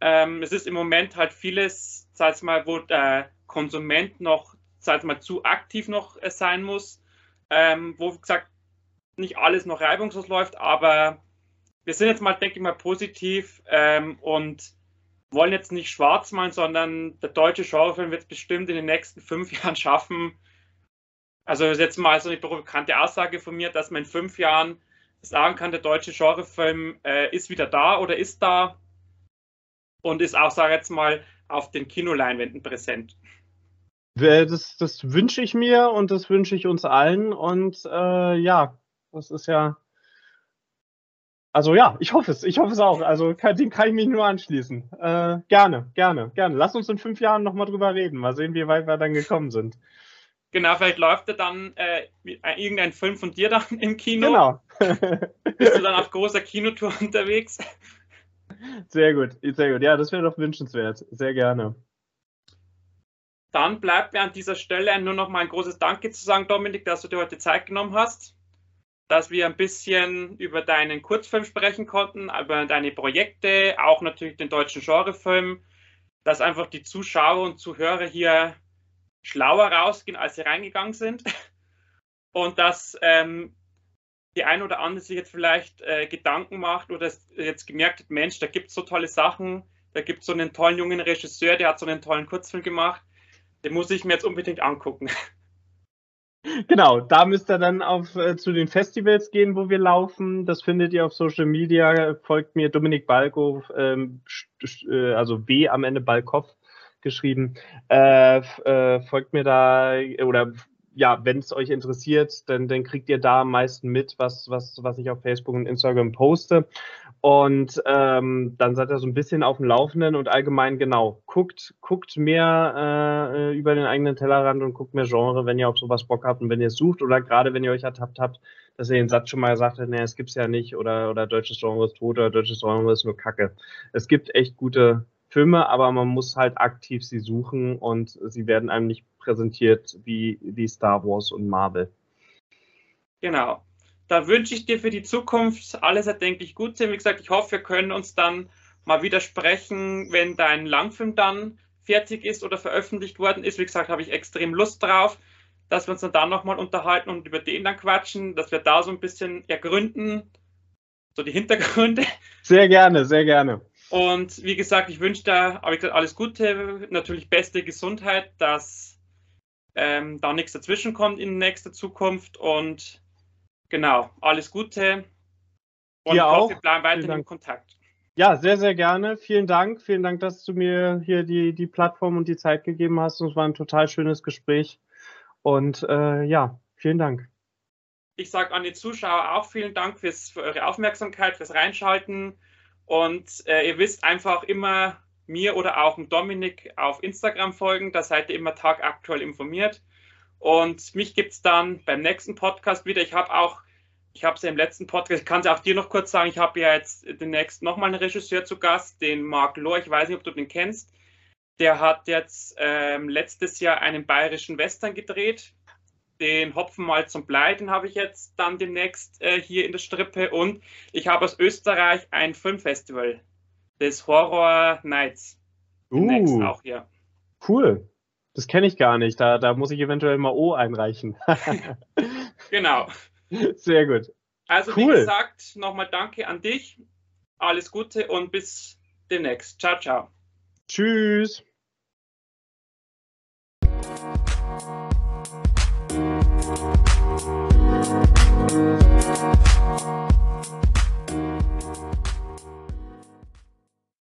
Ähm, es ist im Moment halt vieles, sag mal, wo der Konsument noch, sag mal, zu aktiv noch äh, sein muss. Ähm, wo gesagt nicht alles noch reibungslos läuft, aber wir sind jetzt mal, denke ich mal, positiv ähm, und wollen jetzt nicht schwarz malen, sondern der deutsche Genrefilm wird es bestimmt in den nächsten fünf Jahren schaffen. Also ist jetzt mal so eine bekannte Aussage von mir, dass man in fünf Jahren sagen kann, der deutsche Genrefilm äh, ist wieder da oder ist da und ist auch, sage ich jetzt mal, auf den Kinoleinwänden präsent. Das, das wünsche ich mir und das wünsche ich uns allen. Und äh, ja, das ist ja. Also ja, ich hoffe es. Ich hoffe es auch. Also kann, dem kann ich mich nur anschließen. Äh, gerne, gerne, gerne. Lass uns in fünf Jahren nochmal drüber reden. Mal sehen, wie weit wir dann gekommen sind. Genau, vielleicht läuft ja dann äh irgendein Film von dir dann im Kino. Genau. Bist du dann auf großer Kinotour unterwegs? Sehr gut, sehr gut. Ja, das wäre doch wünschenswert. Sehr gerne. Dann bleibt mir an dieser Stelle nur noch mal ein großes Danke zu sagen, Dominik, dass du dir heute Zeit genommen hast dass wir ein bisschen über deinen Kurzfilm sprechen konnten, über deine Projekte, auch natürlich den deutschen Genrefilm, dass einfach die Zuschauer und Zuhörer hier schlauer rausgehen, als sie reingegangen sind. Und dass ähm, die ein oder andere sich jetzt vielleicht äh, Gedanken macht oder jetzt gemerkt hat, Mensch, da gibt es so tolle Sachen, da gibt es so einen tollen jungen Regisseur, der hat so einen tollen Kurzfilm gemacht, den muss ich mir jetzt unbedingt angucken. Genau, da müsst ihr dann auf, äh, zu den Festivals gehen, wo wir laufen. Das findet ihr auf Social Media. Folgt mir Dominik Balko, ähm, äh, also B am Ende Balkov geschrieben. Äh, äh, folgt mir da oder ja, wenn es euch interessiert, dann, dann kriegt ihr da am meisten mit, was, was, was ich auf Facebook und Instagram poste. Und ähm, dann seid ihr so ein bisschen auf dem Laufenden und allgemein genau. Guckt, guckt mehr äh, über den eigenen Tellerrand und guckt mehr Genre, wenn ihr auf sowas Bock habt und wenn ihr es sucht oder gerade wenn ihr euch ertappt habt, dass ihr den Satz schon mal gesagt habt, nee, es gibt's ja nicht oder, oder deutsches Genre ist tot oder deutsches Genre ist nur Kacke. Es gibt echt gute Filme, aber man muss halt aktiv sie suchen und sie werden einem nicht präsentiert wie, wie Star Wars und Marvel. Genau da wünsche ich dir für die Zukunft alles erdenklich Gute. Wie gesagt, ich hoffe, wir können uns dann mal wieder sprechen, wenn dein Langfilm dann fertig ist oder veröffentlicht worden ist. Wie gesagt, habe ich extrem Lust drauf, dass wir uns dann da nochmal unterhalten und über den dann quatschen, dass wir da so ein bisschen ergründen, so die Hintergründe. Sehr gerne, sehr gerne. Und wie gesagt, ich wünsche dir alles Gute, natürlich beste Gesundheit, dass ähm, da nichts dazwischen kommt in nächster Zukunft und Genau, alles Gute Und Dir auch. wir bleiben weiterhin in Kontakt. Ja, sehr, sehr gerne. Vielen Dank. Vielen Dank, dass du mir hier die, die Plattform und die Zeit gegeben hast. Es war ein total schönes Gespräch. Und äh, ja, vielen Dank. Ich sage an die Zuschauer auch vielen Dank fürs, für eure Aufmerksamkeit, fürs Reinschalten. Und äh, ihr wisst einfach immer mir oder auch dem Dominik auf Instagram folgen. Da seid ihr immer tagaktuell informiert. Und mich gibt es dann beim nächsten Podcast wieder. Ich habe auch, ich habe es ja im letzten Podcast, ich kann es auch dir noch kurz sagen, ich habe ja jetzt demnächst nochmal einen Regisseur zu Gast, den Marc Lohr. Ich weiß nicht, ob du den kennst. Der hat jetzt ähm, letztes Jahr einen bayerischen Western gedreht. Den Hopfenmalz zum Blei, den habe ich jetzt dann demnächst äh, hier in der Strippe. Und ich habe aus Österreich ein Filmfestival, des Horror Nights. Uh, auch, ja. Cool. Das kenne ich gar nicht. Da, da muss ich eventuell mal O einreichen. genau. Sehr gut. Also, cool. wie gesagt, nochmal danke an dich. Alles Gute und bis demnächst. Ciao, ciao. Tschüss.